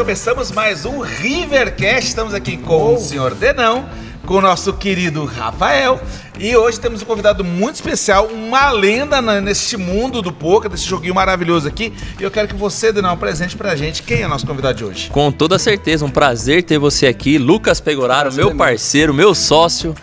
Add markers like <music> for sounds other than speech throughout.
começamos mais um Rivercast. Estamos aqui com o senhor Denão, com o nosso querido Rafael. E hoje temos um convidado muito especial, uma lenda neste mundo do poker, desse joguinho maravilhoso aqui. E eu quero que você, Denão, apresente pra gente quem é o nosso convidado de hoje. Com toda certeza, um prazer ter você aqui, Lucas Pegoraro, meu. parceiro, meu sócio,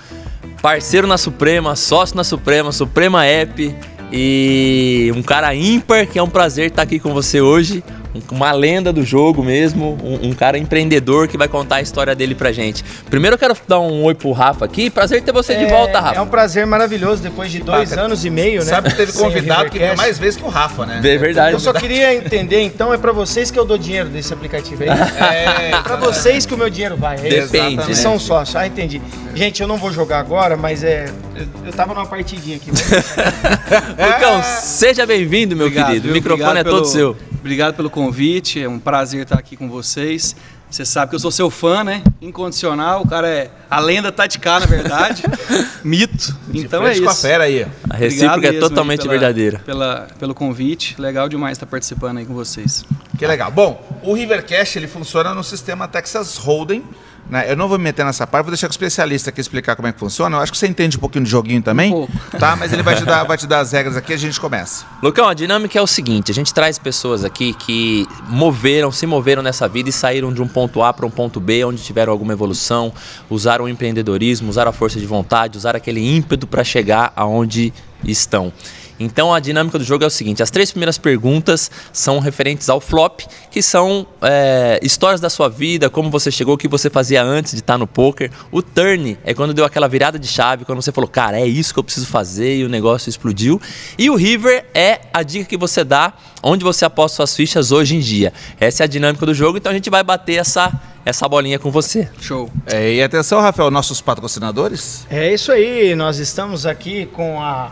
parceiro na Suprema, sócio na Suprema, Suprema App e um cara ímpar que é um prazer estar aqui com você hoje. Um- Uma lenda do jogo mesmo, um, um cara empreendedor que vai contar a história dele pra gente. Primeiro eu quero dar um oi pro Rafa aqui, prazer ter você de volta, Rafa. É um prazer maravilhoso depois de dois Bacana. anos e meio, né? Sabe que teve convidado que veio mais vezes que o Rafa, né? É verdade. Eu só queria entender, então, é pra vocês que eu dou dinheiro desse aplicativo aí. É, <laughs> pra vocês que o meu dinheiro vai. É? Depende. Que né? são sócios. Ah, entendi. Gente, eu não vou jogar agora, mas é. Eu, eu tava numa partidinha aqui. <laughs> Lucão, seja bem-vindo, meu Obrigado, querido. O viu? microfone Obrigado é todo pelo- seu. Obrigado pelo convite, é um prazer estar aqui com vocês. Você sabe que eu sou seu fã, né? Incondicional, o cara é a lenda tá de cá, na verdade. <laughs> Mito. De Então é isso. com a fera aí. A recíproca é totalmente pela- verdadeira. Pela, pelo convite. Legal demais estar participando aí com vocês. Que legal. Bom, o Rivercast ele funciona no sistema Texas Hold'em. Né? Eu não vou me meter nessa parte, vou deixar com o especialista aqui explicar como é que funciona. Eu acho que você entende um pouquinho de joguinho também. pouco. Tá, mas ele vai te dar, vai te dar as regras aqui e a gente começa. Lucão, a dinâmica é o seguinte: a gente traz pessoas aqui que moveram, se moveram nessa vida e saíram de um ponto A para um ponto B, onde tiveram alguma evolução, usaram o empreendedorismo, usaram a força de vontade, usaram aquele ímpeto para chegar aonde estão. Então a dinâmica do jogo é o seguinte: as três primeiras perguntas são referentes ao flop, que são é, histórias da sua vida, como você chegou, o que você fazia antes de estar no poker. O turn é quando deu aquela virada de chave, quando você falou, cara, é isso que eu preciso fazer e o negócio explodiu. E o river é a dica que você dá onde você aposta suas fichas hoje em dia. Essa é a dinâmica do jogo, então a gente vai bater essa, essa bolinha com você. Show. É, e atenção, Rafael, nossos patrocinadores. É isso aí, nós estamos aqui com a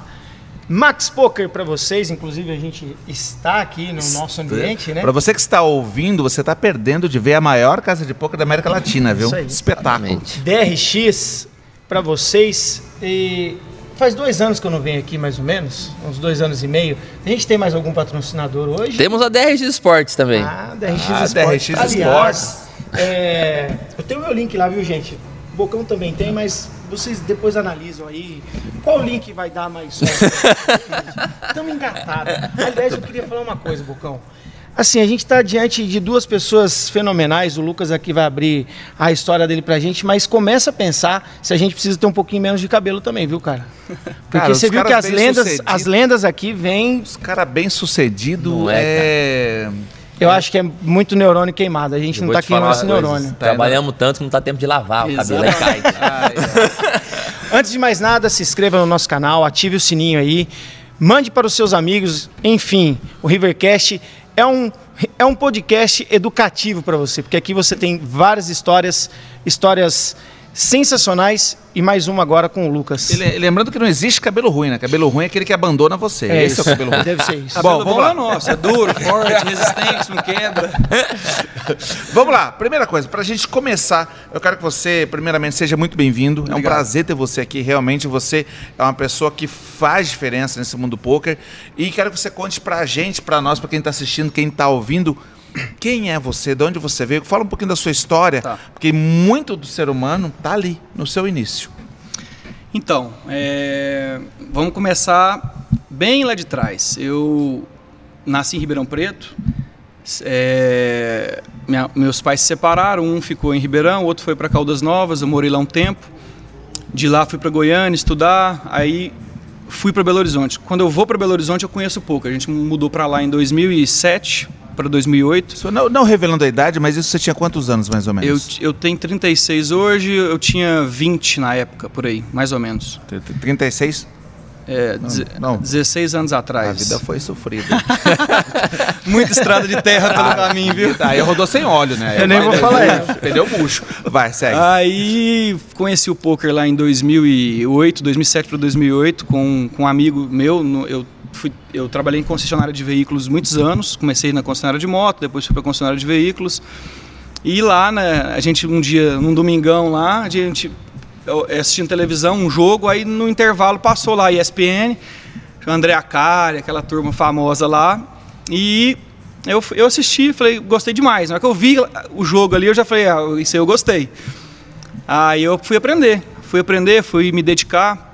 Max Poker pra vocês. Inclusive, a gente está aqui no nosso ambiente, né? Para você que está ouvindo, você está perdendo de ver a maior casa de poker da América Latina, viu? Isso aí. Espetáculo. DRX para vocês. E faz dois anos que eu não venho aqui, mais ou menos, uns dois anos e meio. A gente tem mais algum patrocinador hoje? Temos a DRX Sports também. Ah, DRX Ah, Sports. DRX Aliás, é, eu tenho meu link lá, viu, gente? Bocão também tem, mas vocês depois analisam aí qual link vai dar mais sorte. <laughs> Estamos engatados. Aliás, eu queria falar uma coisa, Bocão. Assim, a gente está diante de duas pessoas fenomenais. O Lucas aqui vai abrir a história dele pra gente, mas começa a pensar se a gente precisa ter um pouquinho menos de cabelo também, viu, cara? <laughs> Porque Cara, você viu que as lendas, as lendas aqui vêm Os caras bem sucedidos Não é, é. Eu acho que é muito neurônio queimado. A gente Eu não tá queimando esse neurônio. Trabalhamos tanto que não tá tempo de lavar o cabelo, aí cai. <laughs> <laughs> Antes de mais nada, se inscreva no nosso canal, ative o sininho aí, mande para os seus amigos. Enfim, o Rivercast é um, é um podcast educativo para você, porque aqui você tem várias histórias, histórias sensacionais e mais uma agora com o Lucas. E le- Lembrando que não existe cabelo ruim, né? Cabelo ruim é aquele que abandona você. É Esse isso. é o cabelo ruim. <laughs> Deve ser isso. Bom, Cabelo vamos bom lá. é nosso, é duro, <laughs> forte, resistente, não quebra. <laughs> Vamos lá, primeira coisa, pra gente começar, eu quero que você, primeiramente, seja muito bem-vindo. É um Obrigado. prazer ter você aqui. Realmente você é uma pessoa que faz diferença nesse mundo do poker. E quero que você conte pra gente, pra nós, pra quem tá assistindo, quem tá ouvindo, quem é você, de onde você veio. Fala um pouquinho da sua história, Tá. porque muito do ser humano tá ali, no seu início. Então, é, vamos começar bem lá de trás. Eu nasci em Ribeirão Preto. é, minha- meus pais se separaram, um ficou em Ribeirão, o outro foi para Caldas Novas. Eu morei lá um tempo. De lá fui para Goiânia estudar, aí fui para Belo Horizonte. Quando eu vou para Belo Horizonte, eu conheço pouco. A gente mudou para lá em 2007 para 2008. Isso Não, não revelando a idade, mas isso você tinha quantos anos, mais ou Eu, menos? eu tenho 36 hoje, eu tinha 20 na época, por aí, mais ou menos. Eu... 36? É, deze- não. 16 anos atrás. A vida foi sofrida. <laughs> Muita estrada de terra pelo caminho, viu? Aí rodou sem óleo, né? <laughs> Eu nem vou falar isso. Perdeu o bucho. Vai, segue. Aí conheci o poker lá em 2008, 2007 para 2008, com, com um amigo meu. no- eu, fui, eu trabalhei em concessionária de veículos muitos anos. Comecei na concessionária de moto, depois fui para concessionária de veículos. E lá, né, a gente um dia, num domingão lá, a gente assistindo televisão, um jogo, aí no intervalo passou lá a ESPN, André Acari, aquela turma famosa lá, e Eu, eu assisti, falei, gostei demais. Na hora que eu vi o jogo ali, eu já falei, ah, isso aí eu gostei. Aí eu fui aprender, fui aprender, fui me dedicar.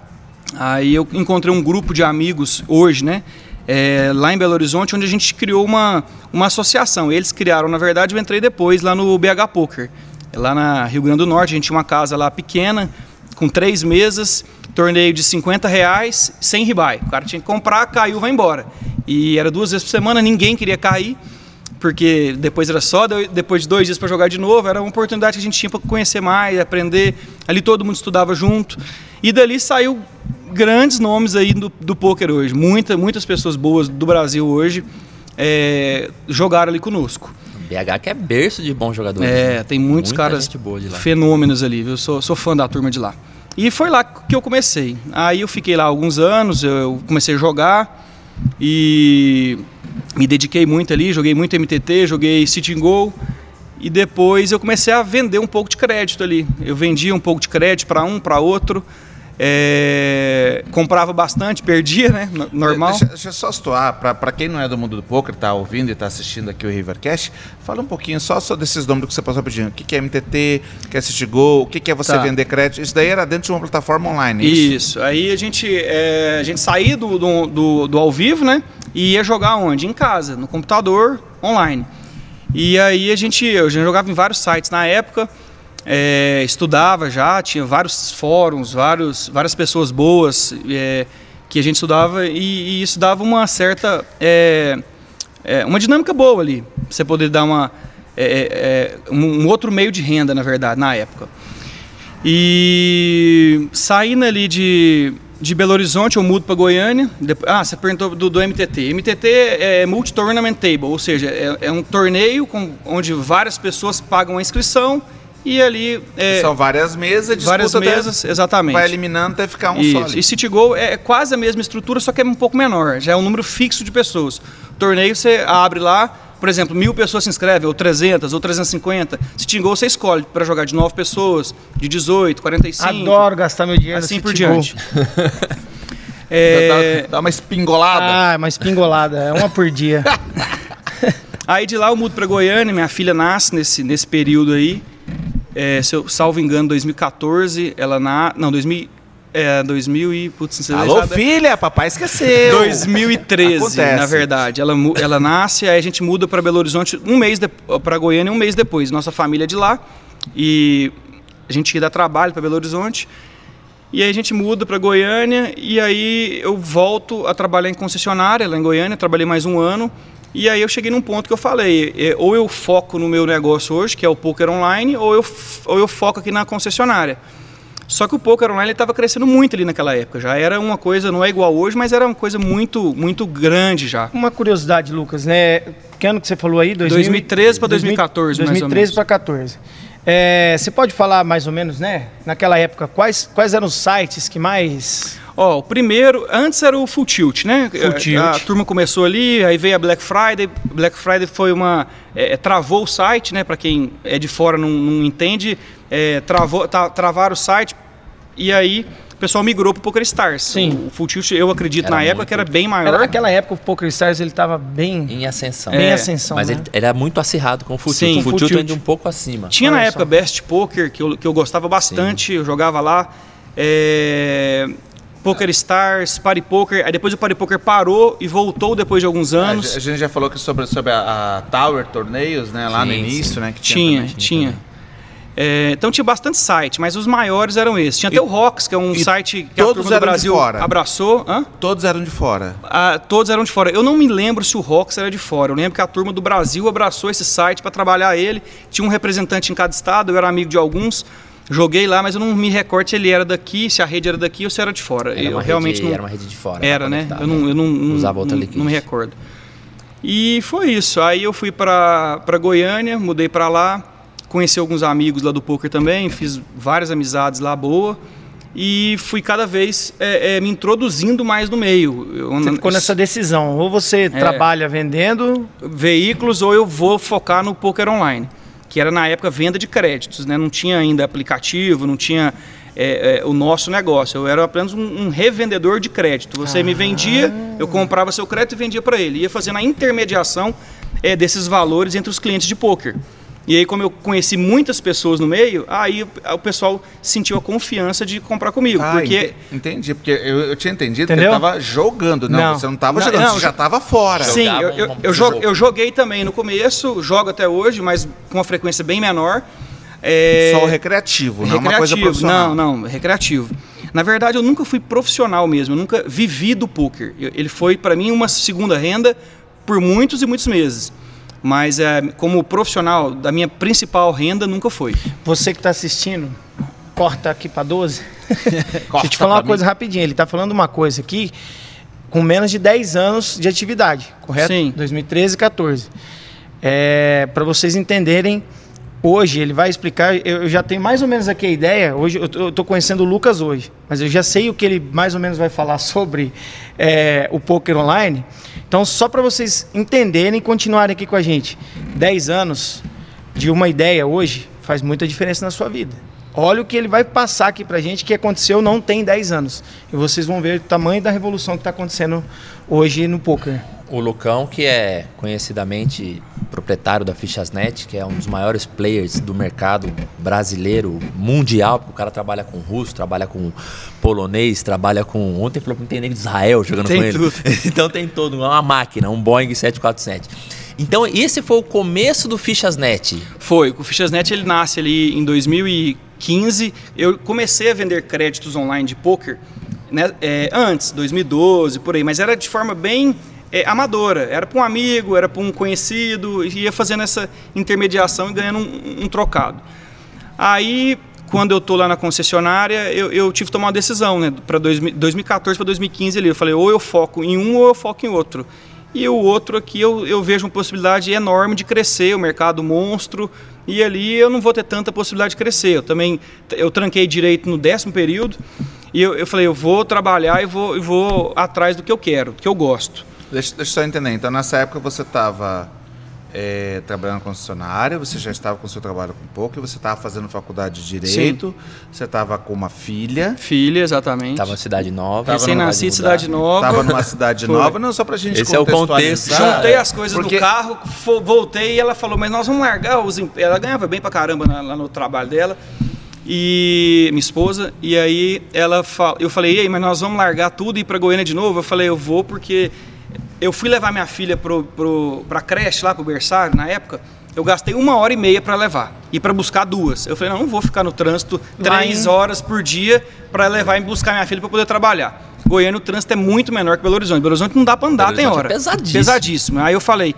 Aí eu encontrei um grupo de amigos hoje, né? É, lá em Belo Horizonte, onde a gente criou uma, uma associação. Eles criaram, na verdade, eu entrei depois lá no BH Poker. Lá na Rio Grande do Norte, a gente tinha uma casa lá pequena, com três mesas, torneio de 50 reais, sem ribai. O cara tinha que comprar, caiu, vai embora. E era duas vezes por semana, ninguém queria cair, porque depois era só depois de dois dias para jogar de novo. Era uma oportunidade que a gente tinha para conhecer mais, aprender. Ali todo mundo estudava junto. E dali saiu grandes nomes aí do, do poker hoje. Muita, muitas pessoas boas do Brasil hoje é, jogaram ali conosco. BH que é berço de bons jogadores. É, né? tem muitos Muita caras fenômenos ali. Eu sou, sou fã da turma de lá. E foi lá que eu comecei. Aí eu fiquei lá alguns anos, eu comecei a jogar e me dediquei muito ali, joguei muito MTT, joguei City Go e depois eu comecei a vender um pouco de crédito ali. Eu vendia um pouco de crédito para um, para outro. É, comprava bastante, perdia, né? Normal. Deixa, deixa eu só situar, para quem não é do mundo do poker, está ouvindo e está assistindo aqui o Rivercast, fala um pouquinho só, só desses números que você passou pedindo. O que, é MTT, o que é CityGo, o que, é você tá. vender crédito. Isso daí era dentro de uma plataforma online, é isso? Isso. Aí a gente, é, a gente saía do, do, do, do ao vivo, né? E ia jogar onde? Em casa, no computador, online. E aí a gente, eu já jogava em vários sites na época é, estudava já, tinha vários fóruns, vários, várias pessoas boas é, que a gente estudava e, e isso dava uma certa é, é uma dinâmica boa ali, você poder dar uma é, é, um, outro meio de renda na verdade na época. E saindo ali de, de Belo Horizonte, eu mudo para Goiânia. Ah, você perguntou do, do MTT. MTT é Multi-Tournament Table, ou seja, é, é um torneio com, onde várias pessoas pagam a inscrição e ali. É, São várias mesas, várias mesas, até, exatamente. Vai eliminando até ficar um Isso. só. Ali. E CityGo é quase a mesma estrutura, só que é um pouco menor. Já é um número fixo de pessoas. O torneio você abre lá, por exemplo, mil pessoas se inscrevem, ou 300, ou 350. CityGo você escolhe para jogar de 9 pessoas, de 18, 45. Adoro gastar meu dinheiro Assim por diante. <laughs> é... dá, dá uma espingolada. Ah, uma espingolada. É uma por dia. <laughs> aí de lá eu mudo para Goiânia, minha filha nasce nesse, nesse período aí. É, se eu salvo engano, 2014, ela na. Não, 2000, é, 2000 e. Putz, Alô, filha, papai esqueceu. 2013, Acontece. na verdade. Ela, ela nasce, aí a gente muda para Belo Horizonte um mês para Goiânia um mês depois. Nossa família é de lá e a gente dar trabalho para Belo Horizonte. E aí a gente muda para Goiânia e aí eu volto a trabalhar em concessionária lá em Goiânia. Trabalhei mais um ano. E aí eu cheguei num ponto que eu falei, é, ou eu foco no meu negócio hoje, que é o poker online, ou eu, ou eu foco aqui na concessionária. Só que o poker online estava crescendo muito ali naquela época. Já era uma coisa, não é igual hoje, mas era uma coisa muito, muito grande já. Uma curiosidade, Lucas, né? Que ano que você falou aí? 2000, 2013 para 2014, 2013 para 2014. É, você pode falar mais ou menos, né? Naquela época, quais, quais eram os sites que mais Ó, o primeiro, antes era o Full Tilt, né? Full Tilt. A, a, turma começou ali, aí veio a Black Friday. Black Friday foi uma. É, é travou o site, né? Para quem é de fora não, não entende, é, travou, tá, travaram o site e aí o pessoal migrou para o Poker Stars. Sim. O Full Tilt, eu acredito, era na época que era bem maior. Era, naquela época o Poker Stars ele estava bem em ascensão. Bem é, ascensão. Mas né? ele era muito acirrado com o Full Tilt. O Full Tilt ainda um pouco acima. Tinha Olha na época Best Poker que eu, que eu gostava bastante, Sim. eu jogava lá. É, Poker Stars, Party Poker, aí depois o Party Poker parou e voltou depois de alguns anos. a gente já falou que sobre, sobre a, a Tower Torneios, né, lá sim, no início, sim. né? Que tinha, tinha. tinha. É, então tinha bastante site, mas os maiores eram esses. Tinha e, até o Rocks, que é um site que a turma do Brasil abraçou. Hã? Todos eram de fora. Ah, todos eram de fora. Eu não me lembro se o Rocks era de fora. Eu lembro que a turma do Brasil abraçou esse site para trabalhar ele. Tinha um representante em cada estado, eu era amigo de alguns. Joguei lá, mas eu não me recordo se ele era daqui, se a rede era daqui ou se era de fora. Era eu realmente não... Era uma rede de fora. Era, né? Eu não, eu não, não, Usava outra não, não me recordo. E foi isso. Aí eu fui para Goiânia, mudei para lá, conheci alguns amigos lá do poker também, fiz várias amizades lá boa e fui cada vez é, é, me introduzindo mais no meio. Eu, você ficou nessa decisão, ou você é, trabalha vendendo veículos ou eu vou focar no poker online que era na época venda de créditos, né? não tinha ainda aplicativo, não tinha é, é, o nosso negócio. Eu era apenas um, um revendedor de crédito. Você ah. me vendia, eu comprava seu crédito e vendia para ele. Ia fazendo a intermediação é, desses valores entre os clientes de poker. E aí, como eu conheci muitas pessoas no meio, aí o, pessoal sentiu a confiança de comprar comigo. Ah, porque ente- entendi, porque eu, eu tinha entendido Entendeu? que ele tava jogando. Não, Não. você não tava Não, jogando, não, você já tava fora. Sim, eu, um- eu, um eu, jo- jogo. eu joguei também no começo, jogo até hoje, mas com uma frequência bem menor. É, Só o recreativo, não uma coisa recreativo. profissional. Não, não, recreativo. Na verdade, eu nunca fui profissional mesmo, eu nunca vivi do poker. Ele foi para mim uma segunda renda por muitos e muitos meses. Mas é, como profissional, da minha principal renda nunca foi. Você que está assistindo, corta aqui para 12. <laughs> Deixa eu te falar uma coisa rapidinho. Ele está falando uma coisa aqui com menos de 10 anos de atividade, correto? Sim. 2013 e 14. É, para vocês entenderem, hoje ele vai explicar. Eu, eu já tenho mais ou menos aqui a ideia. Hoje eu tô conhecendo o Lucas hoje, mas eu já sei o que ele mais ou menos vai falar <laughs> sobre é, o poker online. Então, só para vocês entenderem e continuarem aqui com a gente, 10 anos de uma ideia hoje faz muita diferença na sua vida. Olha o que ele vai passar aqui pra gente que aconteceu não tem 10 anos. E vocês vão ver o tamanho da revolução que está acontecendo hoje no poker. O Lucão, que é conhecidamente proprietário da Fichasnet, que é um dos maiores players do mercado brasileiro, mundial, porque o cara trabalha com russo, trabalha com polonês, trabalha com. Ontem falou que não tem nem de Israel jogando Tem com ele. tudo. <laughs> então tem todo, é uma máquina, um Boeing 747. Então, esse foi o começo do Fichasnet. Foi. O Fichasnet ele nasce ali em 2015. Eu comecei a vender créditos online de poker né, é, antes, 2012, por aí, mas era de forma bem é, amadora. Era para um amigo, era para um conhecido, ia fazendo essa intermediação e ganhando um, um trocado. Aí, quando eu tô lá na concessionária, eu, eu tive que tomar uma decisão, né? Para 2014 para 2015 ali. Eu falei, ou eu foco em um ou eu foco em outro. E o outro aqui eu, eu vejo uma possibilidade enorme de crescer, o mercado monstro, e ali eu não vou ter tanta possibilidade de crescer. Eu também eu tranquei direito no décimo período, e eu, eu falei, eu vou trabalhar e vou, e vou atrás do que eu quero, do que eu gosto. Deixa, deixa eu só entender. Então, nessa época você estava trabalhando na concessionária, você já estava com o seu trabalho com pouco, você estava fazendo faculdade de Direito, você estava com uma filha, Filha, exatamente. Tava na Cidade Nova. Recém-nascido. Cidade Nova. estava numa cidade <laughs> nova, não só pra gente Esse é o contexto. Juntei as coisas Porque- no carro, voltei e ela falou, mas nós vamos largar os... em- Ela ganhava bem pra caramba na- lá no trabalho dela. E minha esposa, e aí ela fa- eu falei, e aí, mas nós vamos largar tudo e ir pra Goiânia de novo? Eu falei, eu vou porque eu fui levar minha filha pro, pro, pra creche lá, pro berçário, na época, eu gastei uma hora e meia para levar e para buscar duas. Eu falei, não, não vou ficar no trânsito Lá três horas por dia para levar e buscar minha filha para poder trabalhar. Goiânia, o trânsito é muito menor que Belo Horizonte. Belo Horizonte não dá para andar, tem é hora. pesadíssimo. Pesadíssimo. Aí eu falei,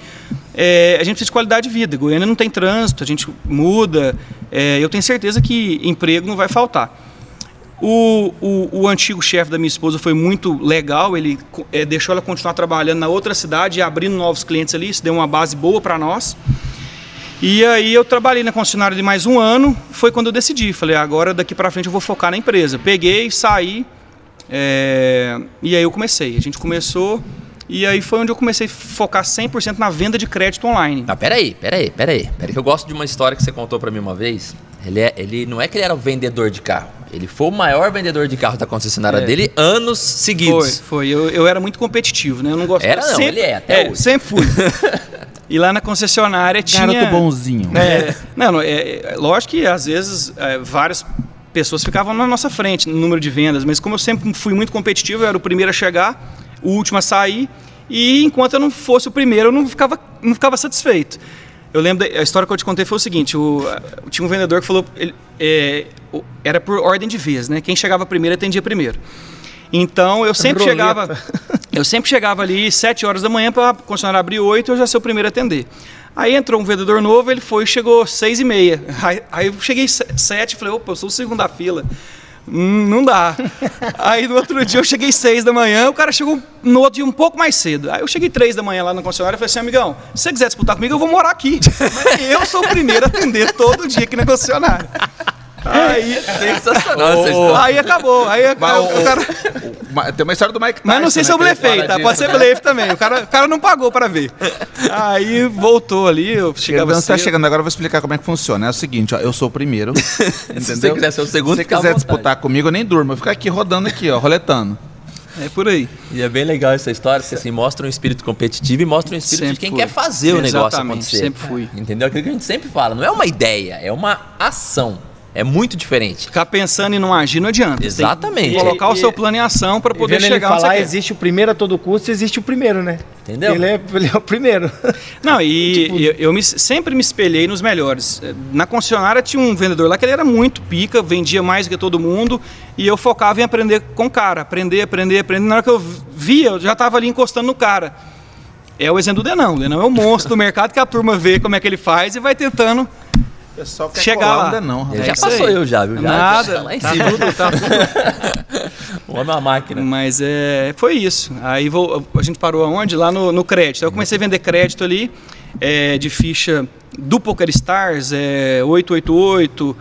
é, a gente precisa de qualidade de vida. Goiânia não tem trânsito, a gente muda. é, eu tenho certeza que emprego não vai faltar. O, o, o antigo chefe da minha esposa foi muito legal, ele eh, deixou ela continuar trabalhando na outra cidade e abrindo novos clientes ali, isso deu uma base boa para nós. E aí eu trabalhei na concessionária de mais um ano, foi quando eu decidi, falei, agora daqui para frente eu vou focar na empresa. Peguei, saí, eh, e aí eu comecei. A gente começou, e aí foi onde eu comecei a focar 100% na venda de crédito online. Não, peraí, peraí, peraí. Peraí eu gosto de uma história que você contou pra mim uma vez. Ele, é, ele não é que ele era o vendedor de carro. Ele foi o maior vendedor de carro da concessionária É. dele anos Foi, seguidos. foi. Eu, eu era muito competitivo, né? Eu não gosto Era não, sempre, ele é, até hoje. Sempre fui. <laughs> e lá na concessionária tinha... Garoto bonzinho. É, não, não, é, é, lógico que às vezes é, várias pessoas ficavam na nossa frente no número de vendas, mas como eu sempre fui muito competitivo, eu era o primeiro a chegar, o último a sair, e enquanto eu não fosse o primeiro, eu não ficava, não ficava satisfeito. Eu lembro, da, a história que eu te contei foi o seguinte, o, tinha um vendedor que falou, ele, é, o- era por ordem de vez, né? Quem chegava primeiro atendia primeiro. Então eu sempre Roleta. chegava, eu sempre chegava ali sete horas da manhã para a concessionária abrir oito, eu já ser o primeiro a atender. Aí entrou um vendedor novo, ele foi e chegou seis e meia. Aí, aí eu cheguei se- sete, falei, opa, eu sou o segundo da fila. Hum, não dá. Aí no outro dia eu cheguei seis da manhã, o cara chegou no outro dia um pouco mais cedo. Aí eu cheguei três da manhã lá na concessionária e falei assim, amigão, se você quiser disputar comigo, eu vou morar aqui. Mas eu sou o primeiro a atender todo dia aqui na concessionária. Aí, Sensacional essa história. aí acabou. Aí o Mas o- cara... o- tem uma história do Mike Tyson. Mas não sei se eu né, ele blefei, tá? Pode ser blefe também. O cara, o cara não pagou para ver. Aí voltou ali, eu chegava Chegava tá chegando agora, eu vou explicar como é que funciona. É o seguinte, ó, eu sou o primeiro. <laughs> entendeu? você quiser ser o segundo, Se você quiser disputar comigo, eu nem durmo. Eu fico aqui rodando aqui, ó, roletando. É por aí. E é bem legal essa história, porque assim, mostra um espírito competitivo e mostra um espírito Sempre de quem fui. quer fazer o negócio Exatamente, acontecer. sempre fui. Entendeu? Aquilo que a gente sempre fala, não é uma ideia, é uma ação. É muito diferente. Ficar pensando e não agir não adianta. Você tem que Exatamente. colocar o E- seu plano em ação para poder ele chegar onde falar, existe o primeiro a todo custo, existe o primeiro, né? Entendeu? Ele é, ele é o primeiro. <laughs> Não, e <laughs> Tipo- eu, eu me- sempre me espelhei nos melhores. Na concessionária tinha um vendedor lá que ele era muito pica, vendia mais do que todo mundo, e eu focava em aprender com o cara, aprender, aprender, aprender. Na hora que eu via, eu já estava ali encostando no cara. É o exemplo do Denão. O Denão é o monstro do mercado que a turma vê como é que ele faz e vai tentando O pessoal quer chegar colar lá. ainda não, Ele rapaz. É já passou eu já, viu? Já, Nada, já lá em cima. tá tudo. <laughs> O homem é uma máquina. Mas é, foi isso. Aí vou- a gente parou aonde? Lá no, no crédito. Aí eu comecei a vender crédito ali, é, de ficha do PokerStars, é, 888,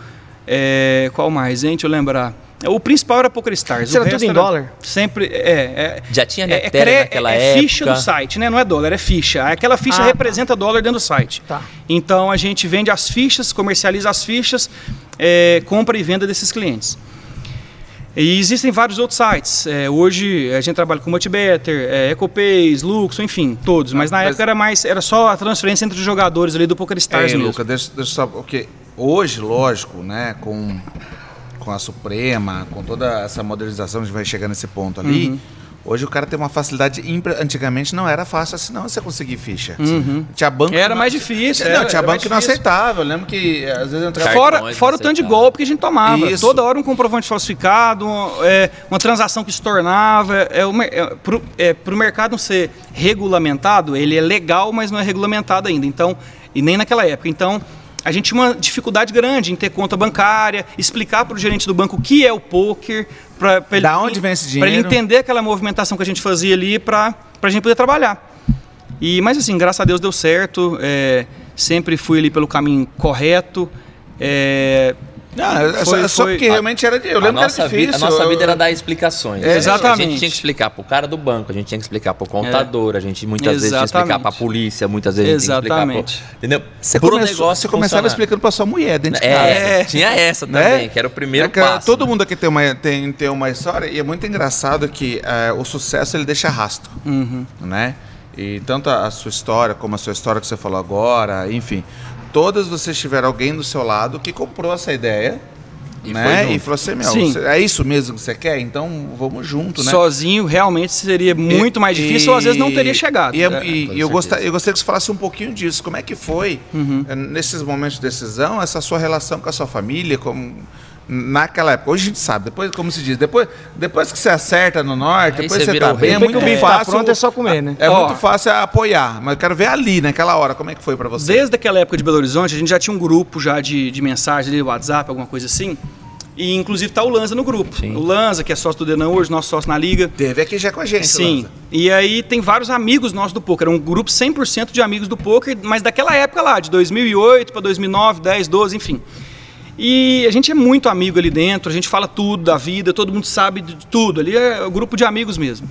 é, qual mais, hein? Deixa eu lembrar. O principal era PokerStars. Isso o era tudo em dólar? Sempre, é. é Já tinha é, é, naquela é ficha época. do site, né? Não é dólar, é ficha. Aquela ficha Ah, tá. representa dólar dentro do site. Tá. Então a gente vende as fichas, comercializa as fichas, é, compra e venda desses clientes. E existem vários outros sites. É, hoje a gente trabalha com Multibetter, é, EcoPays, Luxo, enfim, todos. Mas na Mas- época era mais era só a transferência entre os jogadores ali do PokerStars É, mesmo. Luca, deixa, deixa eu só. Porque hoje, lógico, né, com, com a Suprema, com toda essa modernização, a gente vai chegar nesse ponto ali. Uhum. Hoje o cara tem uma facilidade. impre- Antigamente não era fácil assim, não, você conseguir ficha. Uhum. Tinha banco. Era que mais não- difícil, Não, era- tinha era banco que não aceitava. Eu lembro que às vezes entrava. Fora, não fora o tanto de golpe que a gente tomava. Isso. Toda hora um comprovante falsificado, um, é, uma transação que se tornava. É, o é, pro, é, pro mercado não ser regulamentado, ele é legal, mas não é regulamentado ainda. Então, e nem naquela época. Então, a gente tinha uma dificuldade grande em ter conta bancária, explicar para o gerente do banco o que é o poker, para ele, ele entender aquela movimentação que a gente fazia ali para a gente poder trabalhar. E, mas assim, graças a Deus deu certo. é, sempre fui ali pelo caminho correto. é, Não, é só, Foi- é só foi- porque realmente era. Eu lembro que era vida, difícil. a nossa eu- vida era dar explicações. É, A exatamente. gente tinha que explicar pro cara do banco, a gente tinha que explicar pro contador, a gente muitas vezes tinha que explicar Exatamente. pra polícia, muitas vezes a gente tinha que explicar Exatamente. pro, entendeu? Você, Pro começou, negócio você começava explicando pra sua mulher dentro de É, casa. É. tinha essa né? também, que era o primeiro É que, passo. Todo né? mundo aqui tem uma, tem, tem uma história e é muito engraçado que eh, o sucesso ele deixa rastro, Uhum. né? E tanto a, a sua história como a sua história que você falou agora, enfim, todas vocês tiveram alguém do seu lado que comprou essa ideia, E né? E falou assim, meu, você- é isso mesmo que você quer? Então vamos junto, né? Sozinho realmente seria muito mais difícil ou às vezes não teria chegado. E, é- e- e eu, gosta- certeza. eu gostaria que você falasse um pouquinho disso. Como é que foi, Uhum. eh, nesses momentos de decisão, essa sua relação com a sua família, como naquela época? Hoje a gente sabe, depois, como se diz, depois, depois que você acerta no norte, Aí depois você você tá o bem, é muito tá fácil. pronto, é só comer, né? É Ó. muito fácil apoiar, mas eu quero ver ali, naquela hora, como é que foi pra você? Desde aquela época de Belo Horizonte, a gente já tinha um grupo já de, de mensagem, de WhatsApp, alguma coisa assim. E inclusive tá o Lanza no grupo. Sim. O Lanza, que é sócio do Denão hoje, nosso sócio na liga. Teve aqui já com a gente, Sim. Lanza. E aí tem vários amigos nossos do poker. Era um grupo 100% de amigos do poker, mas daquela época lá, de 2008 para 2009, 10, 12, enfim. E a gente é muito amigo ali dentro, a gente fala tudo da vida, todo mundo sabe de tudo. Ali é um grupo de amigos mesmo.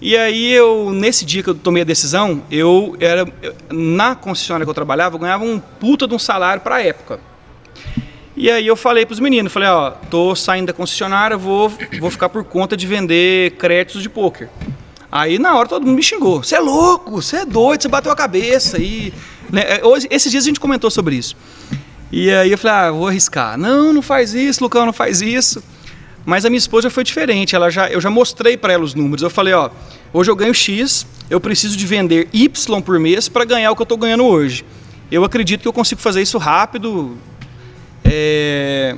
E aí eu, nesse dia que eu tomei a decisão, eu era na concessionária que eu trabalhava, eu ganhava um puta de um salário para a época. E aí eu falei pros meninos, falei, ó, tô saindo da concessionária, vou, vou ficar por conta de vender créditos de pôquer. Aí na hora todo mundo me xingou. Você é louco, você é doido, você bateu a cabeça. E, né, é, hoje- esses dias a gente comentou sobre isso. E aí eu falei, ah, vou arriscar. Não, não faz isso, Lucão, não faz isso. Mas a minha esposa foi diferente. Ela já, eu já mostrei para ela os números. Eu falei, ó, hoje eu ganho X, eu preciso de vender Y por mês para ganhar o que eu estou ganhando hoje. Eu acredito que eu consigo fazer isso rápido. é,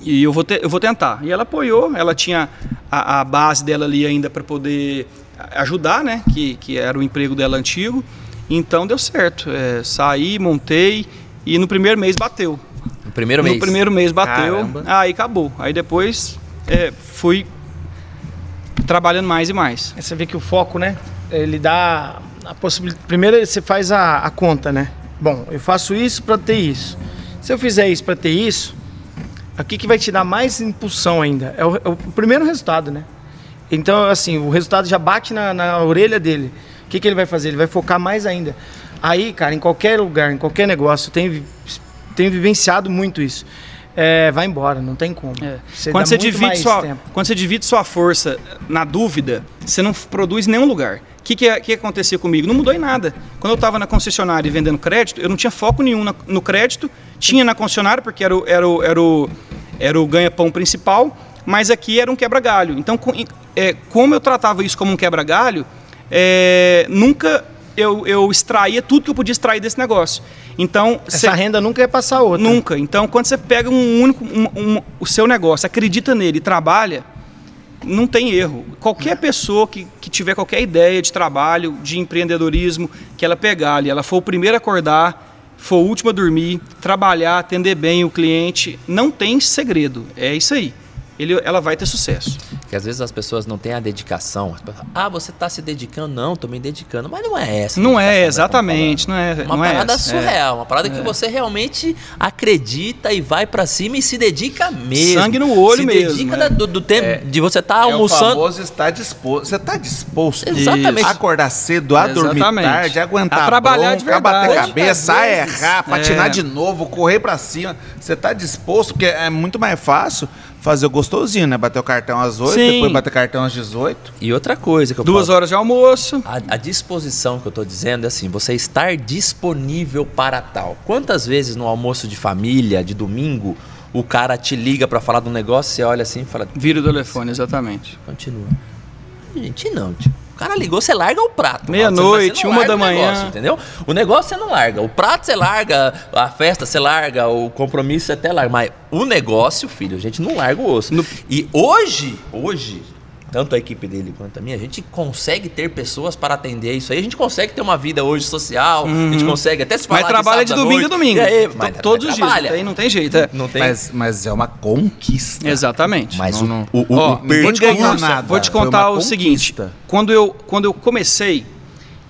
e eu vou, te- eu vou tentar. E ela apoiou, ela tinha a, a base dela ali ainda para poder ajudar, né? Que, que era o emprego dela antigo. Então deu certo. É, saí, montei e no primeiro mês bateu. No primeiro no mês. primeiro mês bateu, Caramba. aí acabou. Aí depois é, fui trabalhando mais e mais. Você vê que o foco, né? Ele dá a possibilidade. Primeiro você faz a, a conta, né? Bom, eu faço isso para ter isso. Se eu fizer isso para ter isso, o que, que vai te dar mais impulsão ainda? É o, é o primeiro resultado, né? Então, assim, o resultado já bate na, na orelha dele. O que, que ele vai fazer? Ele vai focar mais ainda. Aí, cara, em qualquer lugar, em qualquer negócio, eu tenho, vi- tenho vivenciado muito isso. é, vai embora, não tem como. É. Você Quando, você divide sua, tempo. quando você divide sua força na dúvida, você não produz em nenhum lugar. O que, que, é- que acontecia comigo? Não mudou em nada. Quando eu estava na concessionária vendendo crédito, eu não tinha foco nenhum na- no crédito. Tinha na concessionária, porque era o, era o, era o, era o ganha-pão principal, mas aqui era um quebra-galho. Então, com- é, como eu tratava isso como um quebra-galho, é, nunca eu, eu extraía tudo que eu podia extrair desse negócio. Então, Essa cê- renda nunca ia passar outra. Nunca. Então, quando você pega um único, um- um- o seu negócio, acredita nele e trabalha, não tem erro. Qualquer pessoa que, que tiver qualquer ideia de trabalho, de empreendedorismo, que ela pegar ali, ela for o primeiro a acordar, for o último a dormir, trabalhar, atender bem o cliente, não tem segredo. É isso aí. Ele, ela vai ter sucesso. Que às vezes as pessoas não têm a dedicação. Ah, você está se dedicando? Não, estou me dedicando. Mas não é essa. Não é, exatamente. Não é. Uma não é parada. É. surreal, uma parada que você realmente acredita e vai pra cima e se dedica mesmo. Sangue no olho se mesmo, dedica é. da- do, do tempo de você estar É o almoçando. famoso estar disposto. Você está disposto Exatamente. a acordar cedo, a dormir Exatamente. tarde, a aguentar A trabalhar de bronca, a bater verdade. cabeça, a Muitas vezes. errar, patinar É. de novo, correr pra cima. Você tá disposto, porque é muito mais fácil fazer o gostosinho, né? Bater o cartão às 8, Sim. depois bater cartão às 18. E outra coisa que eu Duas falo, horas de almoço. A, a disposição que eu tô dizendo é assim, você estar disponível para tal. Quantas vezes no almoço de família, de domingo, o cara te liga pra falar de um negócio, você olha assim e fala, Vira o telefone, exatamente. continua. Gente, não, tio. O cara ligou, você larga o prato. Meia-noite, uma da manhã. negócio, entendeu? O negócio você não larga. O prato você larga, a festa você larga, o compromisso você até larga. Mas o negócio, filho, a gente não larga o osso. No- E hoje, hoje, tanto a equipe dele quanto a minha, a gente consegue ter pessoas para atender isso aí. A gente consegue ter uma vida hoje social, a gente consegue até se falar Mas trabalha de à domingo a domingo. E aí, mas- Todos mas os dias. Tem, não tem jeito. É. Não tem. Mas, mas é uma conquista. Exatamente. Mas Não, o, o, o, o vou te ganhou contar, nada. vou te contar o seguinte. Quando eu, quando eu comecei,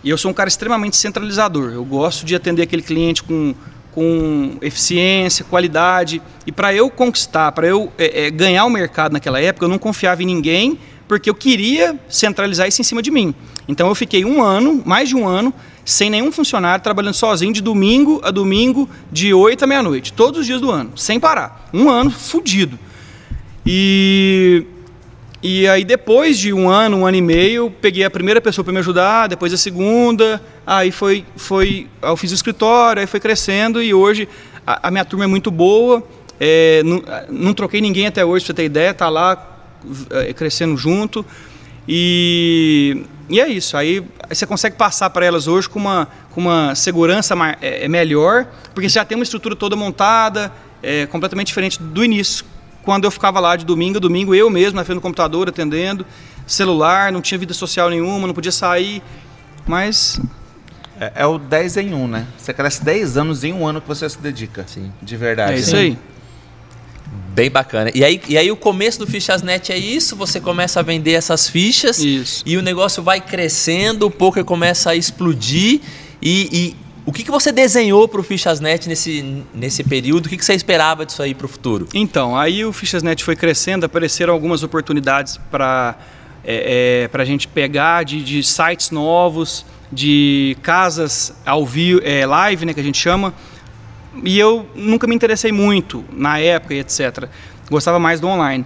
e eu sou um cara extremamente centralizador. Eu gosto de atender aquele cliente com, com eficiência, qualidade. E para eu conquistar, para eu é, é, ganhar o mercado naquela época, eu não confiava em ninguém, porque eu queria centralizar isso em cima de mim. Então eu fiquei um ano, mais de um ano, sem nenhum funcionário, trabalhando sozinho de domingo a domingo, de 8 à meia-noite, todos os dias do ano, sem parar. Um ano fudido. E e aí depois de um ano, um ano e meio, peguei a primeira pessoa para me ajudar, depois a segunda, aí foi, foi, eu fiz o escritório, aí foi crescendo e hoje a, a minha turma é muito boa, é, não, não troquei ninguém até hoje, pra você ter ideia, tá lá crescendo junto e, e é isso, aí você consegue passar para elas hoje com uma, com uma segurança é, melhor, porque você já tem uma estrutura toda montada, é, completamente diferente do início, quando eu ficava lá de domingo a domingo, eu mesmo na frente do computador atendendo, celular, não tinha vida social nenhuma, não podia sair, mas É, é o 10 em 1, né? Você cresce 10 anos em um ano que você se dedica. Sim. De verdade. é isso aí. Bem bacana. E aí, e aí o começo do Fichasnet é isso, você começa a vender essas fichas Isso. e o negócio vai crescendo, o poker começa a explodir e, e o que, que você desenhou para o Fichasnet nesse, nesse período? O que, que você esperava disso aí para o futuro? Então, aí o Fichasnet foi crescendo, apareceram algumas oportunidades para é, a gente pegar de, de sites novos, de casas ao vivo, é, live, né, que a gente chama. E eu nunca me interessei muito na época e etc. Gostava mais do online.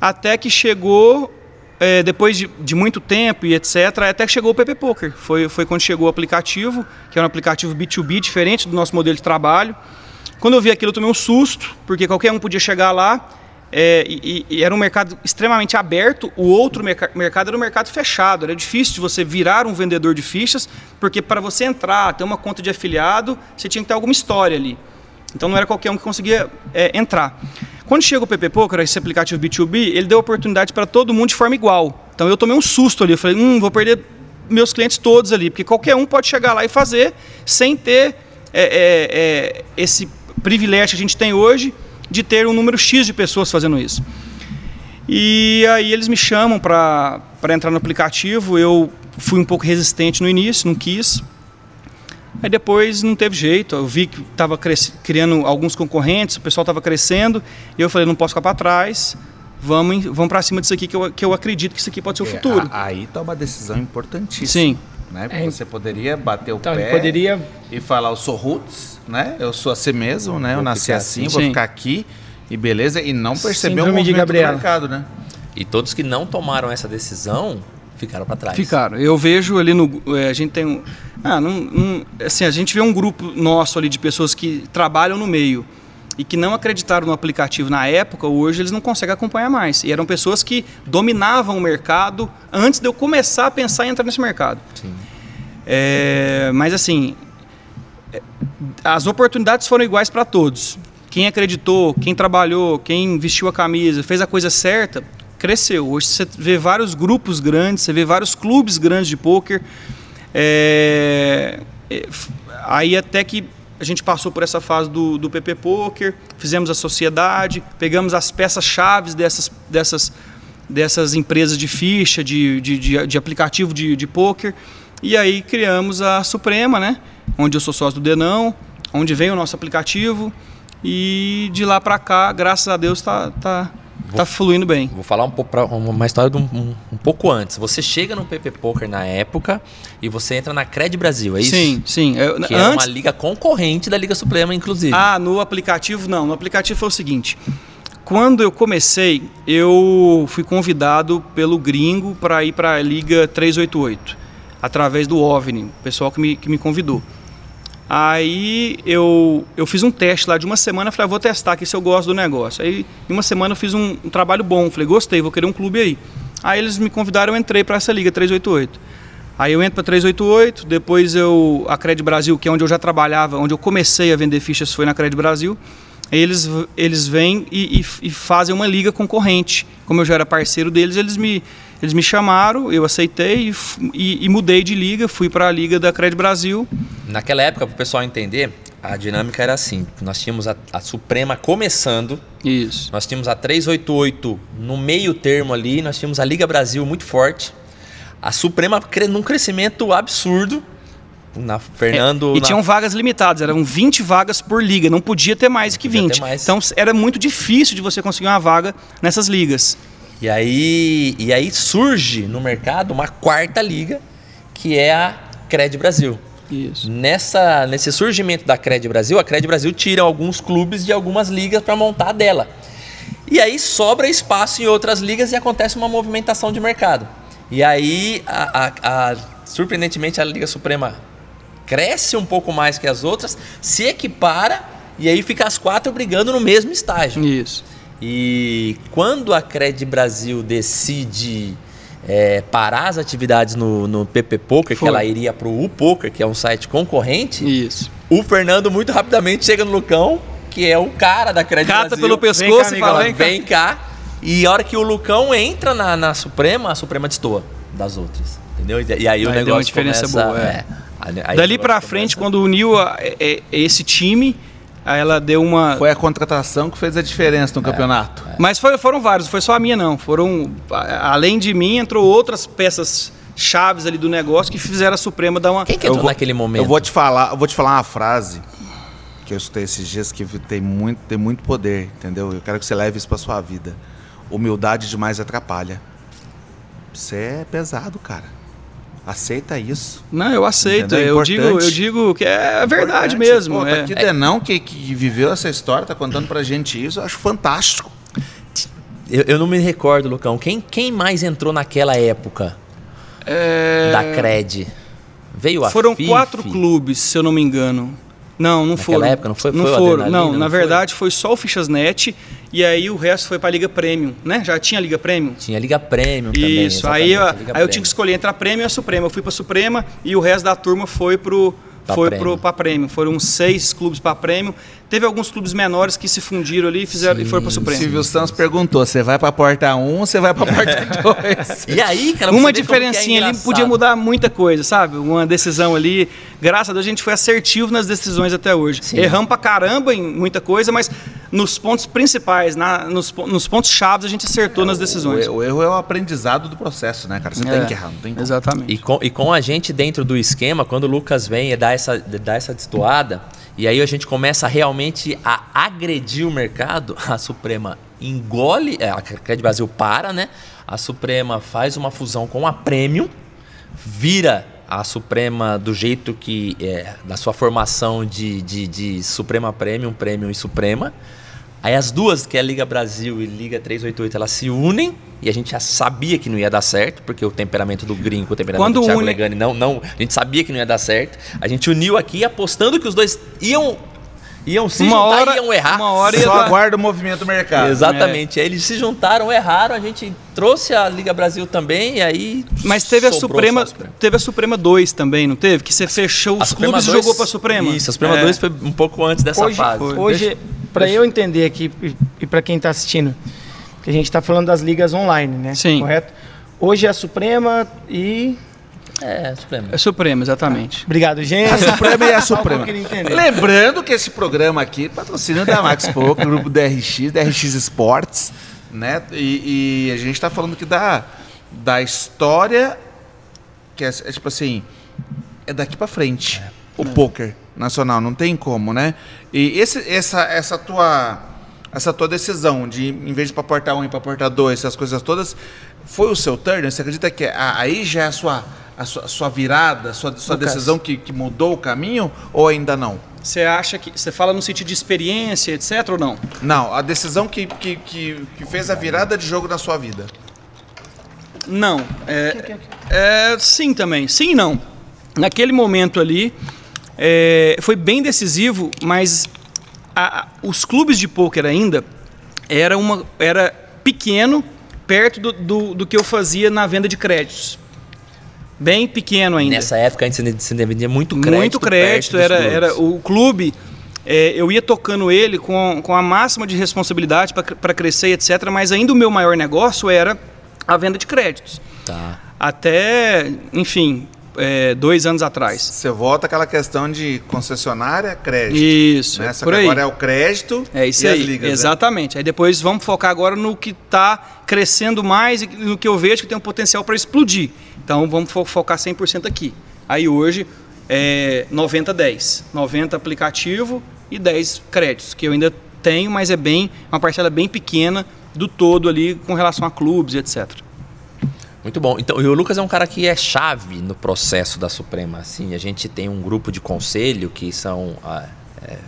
Até que chegou, é, depois de, de muito tempo e etc., até que chegou o PP Poker. Foi, foi quando chegou o aplicativo, que é um aplicativo B2B diferente do nosso modelo de trabalho. Quando eu vi aquilo, eu tomei um susto, porque qualquer um podia chegar lá. É, e, e era um mercado extremamente aberto. O outro merca- mercado era um mercado fechado. Era difícil de você virar um vendedor de fichas, porque para você entrar, ter uma conta de afiliado, você tinha que ter alguma história ali. Então não era qualquer um que conseguia é, entrar. Quando chega o PP Poker, esse aplicativo B2B, ele deu oportunidade para todo mundo de forma igual. Então eu tomei um susto ali. Eu falei, hum, vou perder meus clientes todos ali, porque qualquer um pode chegar lá e fazer sem ter é, é, é, esse privilégio que a gente tem hoje de ter um número X de pessoas fazendo isso. E aí eles me chamam para entrar no aplicativo. Eu fui um pouco resistente no início, não quis. Aí depois não teve jeito. Eu vi que estava criando alguns concorrentes, o pessoal estava crescendo. E eu falei, não posso ficar para trás. Vamos, vamos para cima disso aqui, que eu, que eu acredito que isso aqui pode ser o É, futuro. a- aí tá uma decisão importantíssima. Sim. Né? É. Você poderia bater o Então, pé poderia e falar, eu sou roots, né? Eu sou assim mesmo, né? Eu nasci assim, assim. vou ficar aqui E beleza, e não percebeu o movimento do Gabriela. mercado, né? E todos que não tomaram essa decisão ficaram para trás. Ficaram. Eu vejo ali no. é, a gente tem um. Ah, não, não- assim, a gente vê um grupo nosso ali de pessoas que trabalham no meio e que não acreditaram no aplicativo na época, hoje eles não conseguem acompanhar mais. E eram pessoas que dominavam o mercado antes de eu começar a pensar em entrar nesse mercado. Sim. É, mas assim, é, as oportunidades foram iguais para todos. Quem acreditou, quem trabalhou, quem vestiu a camisa, fez a coisa certa, cresceu. Hoje você vê vários grupos grandes, você vê vários clubes grandes de pôquer. É, é, aí até que a gente passou por essa fase do, do PP Poker, fizemos a sociedade, pegamos as peças-chave dessas, dessas, dessas empresas de ficha, de, de, de, de aplicativo de, de poker, e aí criamos a Suprema, né? Onde eu sou sócio do Denão, onde vem o nosso aplicativo, e de lá para cá, graças a Deus, tá, tá, tá fluindo bem. Vou falar um pouco pra, uma história de um, um- um pouco antes. Você chega no PP Poker na época e você entra na Cred Brasil, é isso? Sim, sim. Eu- Que era antes, uma liga concorrente da Liga Suprema, inclusive. Ah, no aplicativo não. No aplicativo foi o seguinte. Quando eu comecei, eu fui convidado pelo gringo para ir para a Liga 388, através do OVNI, o pessoal que me, que me convidou. Aí eu, eu fiz um teste lá de uma semana, falei, ah, vou testar aqui se eu gosto do negócio. Aí em uma semana eu fiz um, um trabalho bom, falei, gostei, vou querer um clube aí. Aí eles me convidaram, eu entrei para essa Liga 388. Aí eu entro para 388, depois eu a Cred Brasil, que é onde eu já trabalhava, onde eu comecei a vender fichas foi na Cred Brasil. Eles eles vêm e, e- e fazem uma liga concorrente. Como eu já era parceiro deles, eles me eles me chamaram, eu aceitei e, e- e mudei de liga, fui para a liga da Cred Brasil. Naquela época, para o pessoal entender, a dinâmica era assim: nós tínhamos a, a Suprema começando, Isso. nós tínhamos a 388 no meio termo ali, nós tínhamos a Liga Brasil muito forte, a Suprema num crescimento absurdo. Na Fernando. É, e na- tinham vagas limitadas, eram 20 vagas por liga, não podia ter mais que podia ter 20. mais. Então era muito difícil de você conseguir uma vaga nessas ligas. E aí, e aí surge no mercado uma quarta liga, que é a Cred Brasil. Isso. Nessa, nesse surgimento da Cred Brasil, a Cred Brasil tira alguns clubes de algumas ligas para montar dela. E aí sobra espaço em outras ligas e acontece uma movimentação de mercado. E aí, a- a- a- surpreendentemente, a Liga Suprema cresce um pouco mais que as outras, se equipara e aí fica as quatro brigando no mesmo estágio. Isso. E quando a Cred Brasil decide é, parar as atividades no, no PP Poker, que Foi. ela iria para o Poker, que é um site concorrente, Isso. o Fernando muito rapidamente chega no Lucão, que é o cara da Cred Cata Brasil. pelo Vem pescoço cá, e fala, vem cá. Vem cá. E a hora que o Lucão entra na, na Suprema, a Suprema destoa das outras. Entendeu? E aí o Aí deu negócio uma diferença começa, boa, é. aí- aí o Dali negócio pra começa- frente, quando uniu a- é- é- esse time, aí ela deu uma. Foi a contratação que fez a diferença no campeonato. Mas foi- foram vários, não foi só a minha não. Foram. Além de mim, entrou outras peças chaves ali do negócio que fizeram a Suprema dar uma. Quem que Eu entrou vou- naquele momento? Eu vou te falar, eu vou te falar uma frase que eu escutei esses dias que tem muito, tem muito poder, entendeu? Eu quero que você leve isso pra sua vida. Humildade demais atrapalha. Você é pesado, cara. Aceita isso. Não, eu aceito. É Eu digo, eu digo que é verdade Importante. mesmo. Pô, tá é. aqui Denão, que, que viveu essa história, tá contando pra gente isso, eu acho fantástico. Eu, eu não me recordo, Lucão. Quem, quem mais entrou naquela época É, da Cred? Veio a Foram FIF? quatro clubes, se eu não me engano. Não, não Naquela foram. época não foi- Não foi foram. Não, não na foi? verdade foi só o Fichasnet e aí o resto foi pra Liga Premium, né? Já tinha Liga Premium. Tinha Liga Premium também. Isso, aí, eu, a aí eu tinha que escolher entre a Premium e a Suprema. Eu fui pra Suprema e o resto da turma foi pro Pra foi pra Premium. Foram seis clubes pra Premium. Teve alguns clubes menores que se fundiram ali e fizeram e foram pra Suprema. Silvio Santos perguntou: você vai pra porta 1 ou você vai pra <laughs> porta 2? E aí, cara, Uma é diferencinha ali engraçado. podia mudar muita coisa, sabe? Uma decisão ali. Graças a Deus a gente foi assertivo nas decisões até hoje. Sim. Erramos pra caramba em muita coisa, mas nos pontos principais, na- nos, nos pontos chaves, a gente acertou nas decisões. O, o erro é o aprendizado do processo, né, cara? Você É, tem que errar, não tem como. Exatamente. E com, e com a gente dentro do esquema, quando o Lucas vem e dá essa, dá essa destoada, e aí a gente começa realmente a agredir o mercado, a Suprema engole, é, a Cred Brasil para, né? A Suprema faz uma fusão com a Premium, vira a Suprema do jeito que é, da sua formação de, de, de Suprema Premium, Premium e Suprema. Aí as duas, que é a Liga Brasil e Liga 388, elas se unem e a gente já sabia que não ia dar certo, porque o temperamento do Gringo, o temperamento Quando do Thiago une- Legani, não, não, a gente sabia que não ia dar certo. A gente uniu aqui apostando que os dois iam iam se Uma juntar hora- e iam errar. uma hora ia Só dar- aguarda o movimento mercado. Exatamente. Aí eles se juntaram, erraram, a gente trouxe a Liga Brasil também e aí Mas teve a Suprema, a teve a Suprema 2 também, não teve? Que você fechou A os clubes e 2 jogou pra Suprema. Isso, a Suprema É. 2 foi um pouco antes dessa hoje, fase. hoje para eu entender aqui e- e para quem está assistindo, que a gente está falando das ligas online, né? Sim. Correto? Hoje é a Suprema e. É, Suprema. É Suprema, exatamente. Obrigado, gente. A Suprema e a Suprema. Lembrando que esse programa aqui, patrocínio da Max Poker, grupo DRX, DRX Sports, né? E, e a gente tá falando aqui da, da história que é, é tipo assim, é daqui pra frente. O poker nacional, não tem como, né? E esse, essa, essa tua essa tua decisão de, em vez de ir pra porta 1 e pra porta 2, essas coisas todas, foi o seu turn? Você acredita que a- aí já é a sua, a sua, a sua virada, a sua, sua Lucas. decisão que, que mudou o caminho ou ainda não? Você acha que. Você fala no sentido de experiência, etc. ou não? Não, a decisão que, que, que, que fez a virada de jogo na sua vida. Não. É, é, sim também. Sim e não. Naquele momento ali, é, foi bem decisivo, mas a- a- os clubes de pôquer ainda era, uma, era pequeno perto do, do, do que eu fazia na venda de créditos. Bem pequeno ainda. Nessa época a gente se vendia muito crédito. Muito crédito, era, era o clube. é, eu ia tocando ele com, com a máxima de responsabilidade para crescer, etc. Mas ainda o meu maior negócio era a venda de créditos. Tá. Até, enfim, é, dois anos atrás. Você volta àquela questão de concessionária, crédito. Isso, né? Só por que aí. agora é o crédito É isso e aí, as ligas. né? exatamente. Aí depois vamos focar agora no que está crescendo mais e no que eu vejo que tem um potencial para explodir. Então vamos fo- focar 100% aqui. Aí hoje é 90-10. 90 aplicativo e 10 créditos, que eu ainda tenho, mas é bem uma parcela bem pequena do todo ali com relação a clubes, etc. Muito bom. Então, e o Lucas é um cara que é chave no processo da Suprema. Assim, a gente tem um grupo de conselho que são. Ah, é,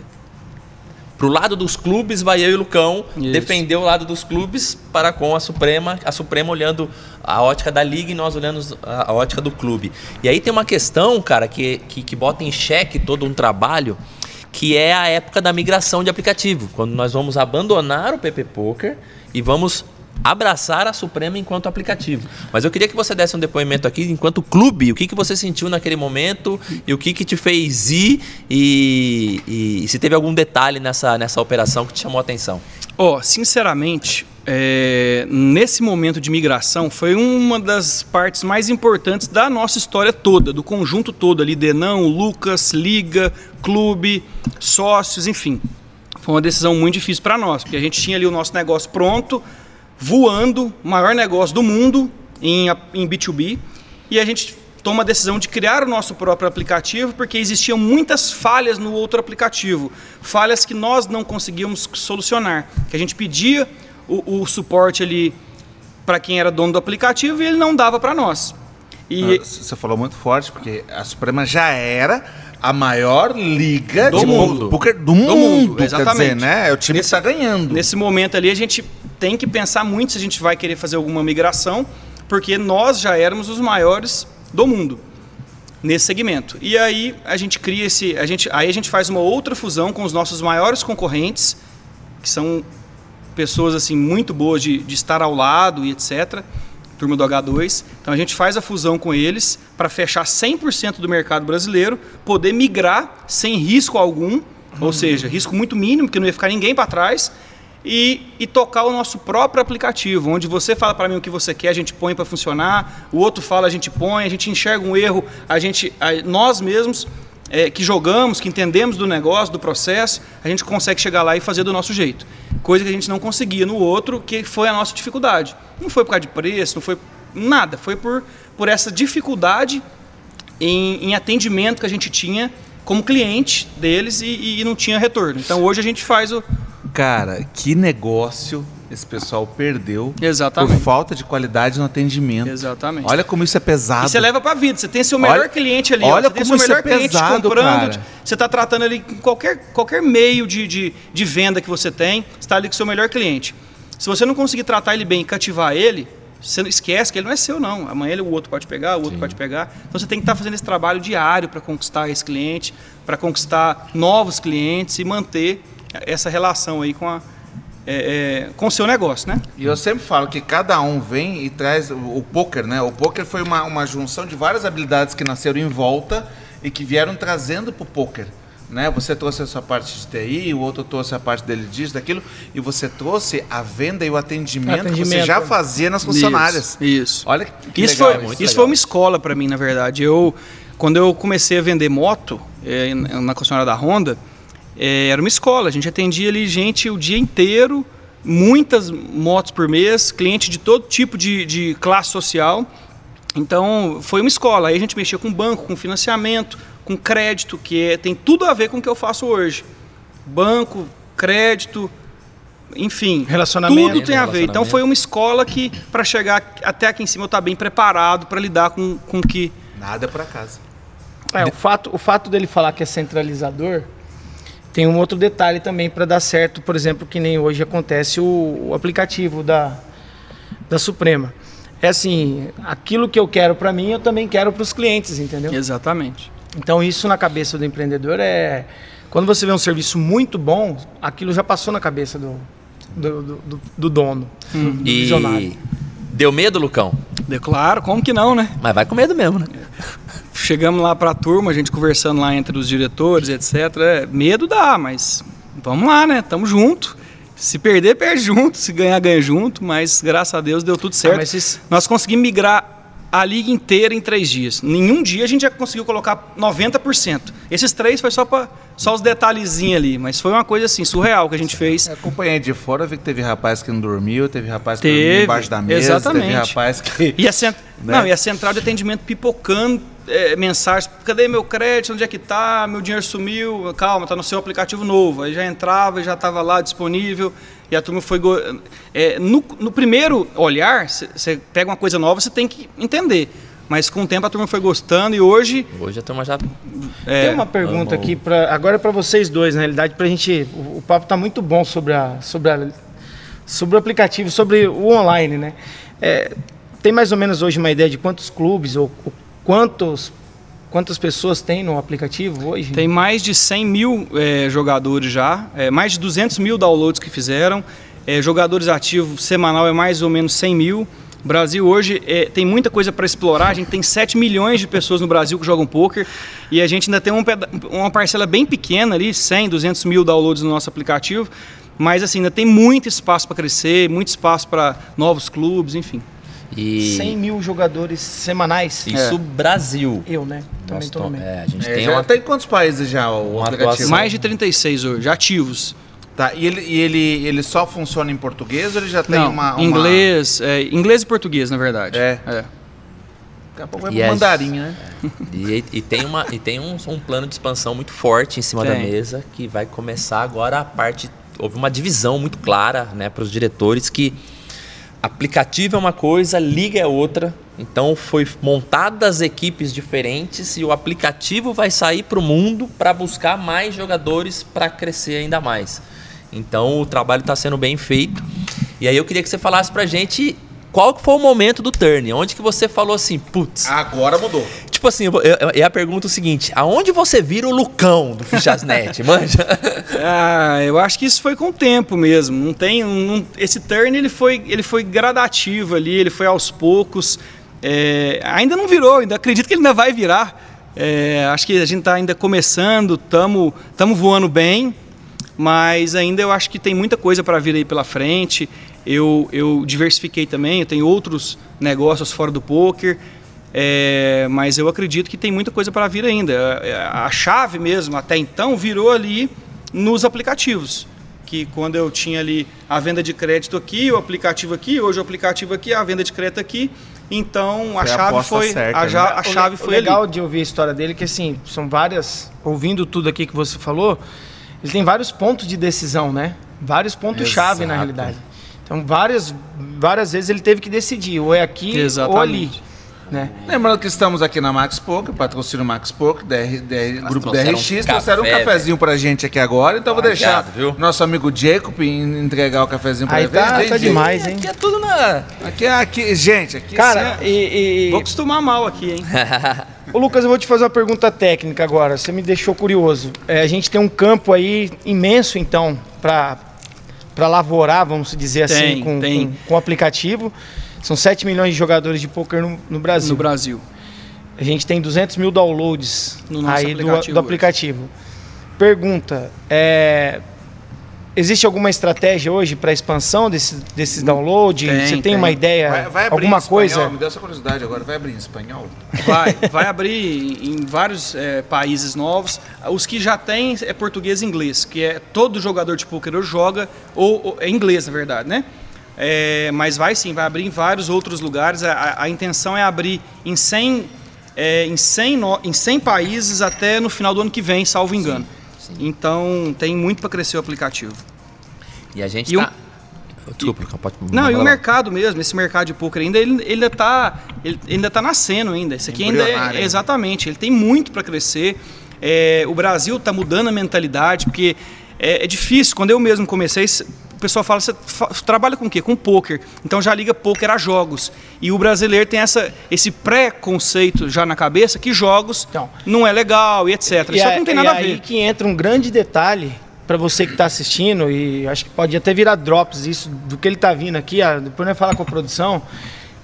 pro lado dos clubes vai eu e o Lucão Isso. defender o lado dos clubes para com a Suprema, a Suprema olhando a ótica da liga e nós olhando a, ótica do clube. E aí tem uma questão, cara, que, que, que bota em xeque todo um trabalho, que é a época da migração de aplicativo, quando nós vamos abandonar o PP Poker e vamos abraçar a Suprema enquanto aplicativo. Mas eu queria que você desse um depoimento aqui enquanto clube, o que, que você sentiu naquele momento e o que, que te fez ir e, e se teve algum detalhe nessa, nessa operação que te chamou a atenção. Ó, sinceramente, é, nesse momento de migração foi uma das partes mais importantes da nossa história toda, do conjunto todo ali, Denão, Lucas, Liga, Clube, sócios, enfim. Foi uma decisão muito difícil para nós, porque a gente tinha ali o nosso negócio pronto, voando, maior negócio do mundo em, em B2B, e a gente toma a decisão de criar o nosso próprio aplicativo, porque existiam muitas falhas no outro aplicativo, falhas que nós não conseguíamos solucionar, que a gente pedia o, o suporte ali para quem era dono do aplicativo e ele não dava para nós. E Ah, Você falou muito forte, porque a Suprema já era a maior liga Do de mundo. poker do, Do mundo. mundo, Quer dizer, exatamente. né? É o time Nesse- está ganhando. Nesse momento ali, a gente tem que pensar muito se a gente vai querer fazer alguma migração, porque nós já éramos os maiores do mundo nesse segmento. E aí a gente cria esse, a gente, aí a gente faz uma outra fusão com os nossos maiores concorrentes, que são pessoas assim muito boas de, de estar ao lado e etc. Turma do H2. Então a gente faz a fusão com eles para fechar 100% do mercado brasileiro, poder migrar sem risco algum, ou seja, risco muito mínimo, porque não ia ficar ninguém para trás, e, e tocar o nosso próprio aplicativo, onde você fala para mim o que você quer, a gente põe para funcionar, o outro fala, a gente põe, a gente enxerga um erro, a gente, a- nós mesmos é, que jogamos, que entendemos do negócio, do processo, a gente consegue chegar lá e fazer do nosso jeito. Coisa que a gente não conseguia no outro, que foi a nossa dificuldade. Não foi por causa de preço, não foi nada, foi por, por essa dificuldade em, em atendimento que a gente tinha como cliente deles e, e não tinha retorno. Então hoje a gente faz o. Cara, que negócio esse pessoal perdeu Exatamente. por falta de qualidade no atendimento. Exatamente. Olha como isso é pesado. E você leva pra vida. Você tem seu melhor Olha- cliente ali. olha como seu isso é pesado, comprando. cara. Você está tratando ali com qualquer, qualquer meio de, de, de venda que você tem. Você está ali com o seu melhor cliente. Se você não conseguir tratar ele bem e cativar ele, você não esquece que ele não é seu, não. Amanhã ele, o outro pode pegar, o outro pode pegar. Então você tem que estar fazendo esse trabalho diário para conquistar esse cliente, para conquistar novos clientes e manter essa relação aí com, a, é, é, com o seu negócio, né? E eu sempre falo que cada um vem e traz o, o poker, né? O poker foi uma, uma junção de várias habilidades que nasceram em volta e que vieram trazendo pro poker. Né? Você trouxe a sua parte de TI, o outro trouxe a parte dele disso, daquilo, e você trouxe a venda e o atendimento, que você Atendimento. já fazia nas funcionárias. Isso. isso. Olha que, que isso legal foi, isso. isso legal. foi uma escola para mim, na verdade. Eu, quando eu comecei a vender moto eh, na concessionária da Honda, eh, era uma escola. A gente atendia ali gente o dia inteiro, muitas motos por mês, cliente de todo tipo de, de classe social. Então, foi uma escola. Aí a gente mexia com banco, com financiamento, com crédito, que é- tem tudo a ver com o que eu faço hoje. Banco, crédito, enfim. Relacionamento. Tudo tem a ver. Então, foi uma escola que, para chegar até aqui em cima, eu estar bem preparado para lidar com com o que Nada é por acaso. É, o fato, o fato dele falar que é centralizador tem um outro detalhe também para dar certo, por exemplo, que nem hoje acontece o, o aplicativo da, da Suprema. É assim, aquilo que eu quero para mim, eu também quero para os clientes, entendeu? Exatamente. Então isso na cabeça do empreendedor é quando você vê um serviço muito bom, aquilo já passou na cabeça do, do, do- do- do dono, do visionário. E deu medo, Lucão? De- Claro, como que não, né? Mas vai com medo mesmo, né? Chegamos lá para a turma, a gente conversando lá entre os diretores, etc. É, medo dá, mas vamos lá, né? Tamo junto. Se perder, perde junto. Se ganhar, ganha junto. Mas graças a Deus deu tudo certo. Ah, mas esses- Nós conseguimos migrar a liga inteira em três dias. Nenhum dia a gente já conseguiu colocar 90%. Esses três foi só, pra, só os detalhezinhos ali, mas foi uma coisa assim, surreal que a gente fez. Eu acompanhei de fora, vi que teve rapaz que não dormiu, teve rapaz que dormiu Teve, embaixo da mesa, exatamente. teve rapaz que... E a, cent... <laughs> Né? Não, e a central de atendimento pipocando é, mensagens. Cadê meu crédito? Onde é que tá? Meu dinheiro sumiu. Calma, tá no seu aplicativo novo. Aí já entrava e já estava lá disponível. E a turma foi. go- É, no, no primeiro olhar, você pega uma coisa nova, você tem que entender. Mas com o tempo a turma foi gostando e hoje. Hoje a turma já. É, Tem uma pergunta vamos- aqui para agora para vocês dois, na realidade, para a gente. O, o papo tá muito bom sobre a sobre a, sobre o aplicativo, sobre o online, né? É, tem mais ou menos hoje uma ideia de quantos clubes ou, ou quantos quantas pessoas tem no aplicativo hoje? Tem mais de 100 mil é, jogadores já, é, mais de 200 mil downloads que fizeram. É, jogadores ativos semanal é mais ou menos 100 mil. O Brasil hoje é, tem muita coisa para explorar. A gente tem 7 milhões de pessoas no Brasil que jogam poker e a gente ainda tem um uma parcela bem pequena ali, 100, 200 mil downloads no nosso aplicativo. Mas assim, ainda tem muito espaço para crescer, muito espaço para novos clubes, enfim. E 100 mil jogadores semanais. isso Brasil. Eu, né? Também Nós tô no meio. é, a gente É, tem já uma. tá em quantos países já o Uma aplicativo? atuação. Mais de 36 hoje, ativos. Tá, e ele, e ele, ele só funciona em português ou ele já tem Não, uma, uma... inglês, é, inglês e português, na verdade. É. é. Daqui a pouco vai pro mandarim, né? <laughs> E, e tem, uma, e tem um, um plano de expansão muito forte em cima da Tem. mesa que vai começar agora a parte. Houve uma divisão muito clara né, para os diretores que aplicativo é uma coisa, liga é outra. Então foi montadas equipes diferentes e o aplicativo vai sair para o mundo para buscar mais jogadores para crescer ainda mais. Então o trabalho está sendo bem feito. E aí eu queria que você falasse para gente qual que foi o momento do turn, onde que você falou assim, putz, Agora mudou. Tipo assim, eu, eu, eu ia pergunta o seguinte: aonde você vira o Lucão do Fichasnet, <laughs> manja? Ah, eu acho que isso foi com o tempo mesmo. Não tem, não- esse turn ele foi, ele foi gradativo ali, ele foi aos poucos. É, ainda não virou, ainda acredito que ele ainda vai virar. É, acho que a gente está ainda começando, estamos tamo voando bem, mas ainda eu acho que tem muita coisa para vir aí pela frente. Eu, eu diversifiquei também, eu tenho outros negócios fora do poker. É, mas eu acredito que tem muita coisa para vir ainda. É, A chave mesmo, até então, virou ali nos aplicativos. Que quando eu tinha ali a venda de crédito aqui, o aplicativo aqui, hoje o aplicativo aqui, a venda de crédito aqui. Então a Foi a chave foi, certa, a, né? a O chave foi o legal ali. de ouvir a história dele é que assim, são várias, ouvindo tudo aqui que você falou, ele tem vários pontos de decisão, né? Vários pontos chave na realidade. Então várias, várias vezes ele teve que decidir, ou é aqui ou ali. Exatamente. Né? Lembrando que estamos aqui na Max Poker, patrocínio Max Poker, DR, DR, Grupo trouxeram DRX. um trouxeram um café, cafezinho pra gente aqui agora, então vou deixar Obrigado, viu? nosso amigo Jacob en- entregar o cafezinho pra Aí ele. tá- tá demais. hein? Aqui é tudo na. Aqui, é- aqui, gente, aqui Cara, assim, e, e- Vou acostumar mal aqui, hein? <laughs> Ô Lucas, eu vou te fazer uma pergunta técnica agora. Você me deixou curioso. É, a gente tem um campo aí imenso, então, para para lavorar, vamos dizer assim, Tem, com, tem. Com, com o aplicativo. São 7 milhões de jogadores de poker no, no Brasil. No Brasil. A gente tem 200 mil downloads No nosso aí do- aplicativo do, hoje. aplicativo. Pergunta: é, existe alguma estratégia hoje para expansão desse, desses downloads? Tem, Você tem, tem. uma ideia? vai, vai abrir alguma em espanhol, coisa? Me deu essa curiosidade agora, vai abrir em espanhol? Vai, vai abrir em vários é, países novos. Os que já tem é português e inglês, que é todo jogador de poker joga, ou, ou é inglês, na verdade, né? É, mas vai sim, vai abrir em vários outros lugares. A, a- a intenção é abrir em 100, é, em, 100 no- em 100 países até no final do ano que vem, salvo engano. Então tem muito para crescer o aplicativo. E a gente E tá. Desculpa, pode. Não, e o lá. mercado mesmo, esse mercado de poker ainda, ele, ele ainda tá, ele ainda tá nascendo ainda. Esse aqui ainda é, exatamente, ele tem muito para crescer. É, o Brasil tá mudando a mentalidade, porque é, é difícil. Quando eu mesmo comecei, pessoal fala, você trabalha com o quê? Com poker. Então já liga poker a jogos. E o brasileiro tem essa, esse pré-conceito já na cabeça que jogos Então. não é legal e etc. Isso a- não tem e nada a aí ver. que entra um grande detalhe para você que está assistindo e acho que pode até virar drops isso do que ele tá vindo aqui, ah, depois nós falar com a produção,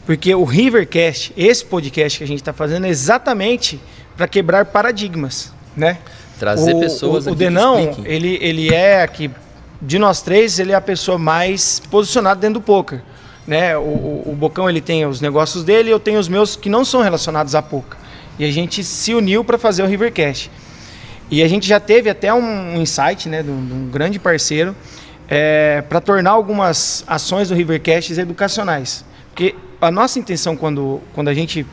porque o Rivercast, esse podcast que a gente está fazendo é exatamente para quebrar paradigmas, né? Trazer o, pessoas o, o Denão, ele, ele é aqui, de nós três, ele é a pessoa mais posicionada dentro do poker. Né? O, o, o Bocão ele tem os negócios dele eu tenho os meus que não são relacionados a poker. E a gente se uniu para fazer o Rivercast. E a gente já teve até um, um insight né, de, um, de um grande parceiro para tornar algumas ações do Rivercast educacionais. Porque a nossa intenção quando, quando a gente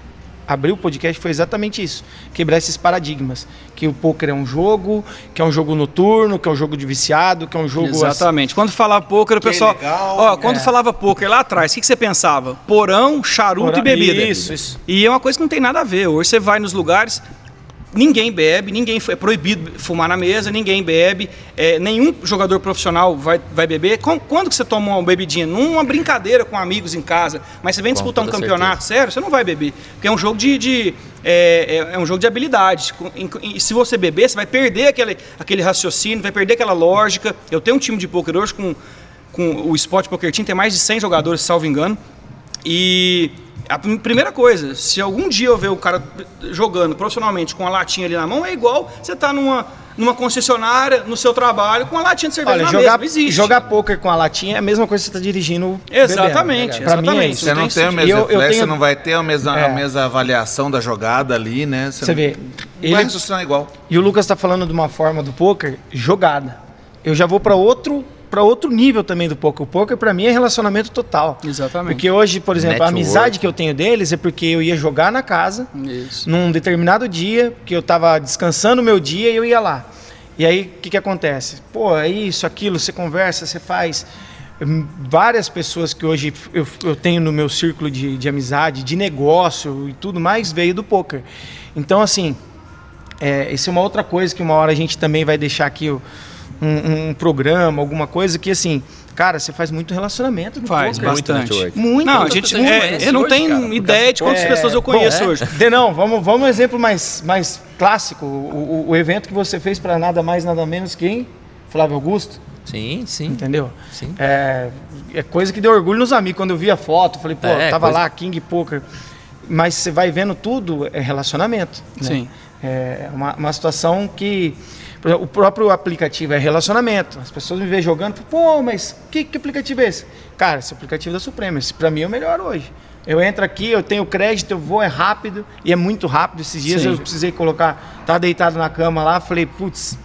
abriu o podcast foi exatamente isso: quebrar esses paradigmas. Que o poker é um jogo, que é um jogo noturno, que é um jogo de viciado, que é um jogo. Exatamente. Quando falava poker, o pessoal. legal. Ó, quando É. falava poker lá atrás, o que, que você pensava? Porão, charuto Porão- e bebida. Isso, isso. E é uma coisa que não tem nada a ver. Hoje você vai nos lugares, ninguém bebe, ninguém é proibido fumar na mesa, ninguém bebe, é, nenhum jogador profissional vai, vai beber. Com- Quando que você toma uma bebidinha? Numa brincadeira com amigos em casa, mas você vem Com disputar um campeonato sério, você não vai beber. Porque é um jogo de. de- é, é- é um jogo de habilidade. E se você beber, você vai perder aquele, aquele raciocínio, vai perder aquela lógica. Eu tenho um time de poker hoje com, com o Spot Poker Team, tem mais de 100 jogadores, salvo engano. E a prim- primeira coisa, se algum dia eu ver o cara jogando profissionalmente com a latinha ali na mão, é igual você tá numa, numa concessionária, no seu trabalho, com a latinha de cerveja Olha, na jogar, mesa. Não existe. jogar poker com a latinha é a mesma coisa que você está dirigindo. Exatamente, bebendo. Pra mim é exatamente. isso. Você não tem tem eu- reflexo, tenho- você não vai ter a mesma, É. a mesma avaliação da jogada ali, né? Você vê, Não ele- vai raciocinar igual. E o Lucas está falando de uma forma do poker jogada. Eu já vou para outro para outro nível também do poker. O poker para mim é relacionamento total. Exatamente. Porque hoje, por exemplo, a Network. amizade que eu tenho deles é porque eu ia jogar na casa Isso. num determinado dia, que eu estava descansando o meu dia e eu ia lá. E aí, o que, que acontece? Pô, é isso, aquilo, você conversa, você faz. Hum, Várias pessoas que hoje eu, eu tenho no meu círculo de, de amizade, de negócio e tudo mais, veio do poker. Então, assim, é, isso é uma outra coisa que uma hora a gente também vai deixar aqui o- um, um programa, alguma coisa que, assim, cara, você faz muito relacionamento no Faz, poker. Muito bastante. network. Muito. Não, a gente é, eu não tenho? Por ideia de quantas É, pessoas eu conheço bom, hoje. Denão, vamos, vamos um exemplo mais, mais clássico. O, o- o evento que você fez para nada mais, nada menos que quem? Flávio Augusto, Sim, sim. entendeu? Sim. É, é coisa que deu orgulho nos amigos. Quando eu vi a foto, falei, pô, É, tava coisa- lá, King Poker. Mas você vai vendo tudo, é relacionamento. né? Sim. É uma, uma situação que. exemplo, O próprio aplicativo é relacionamento. As pessoas me veem jogando, pô, mas que, que aplicativo é esse? Cara, esse aplicativo da Suprema. Esse pra mim é o melhor hoje. Eu entro aqui, eu tenho crédito, eu vou, é rápido, e é muito rápido. Esses dias Sim. eu precisei colocar, tava deitado na cama lá, falei, putz,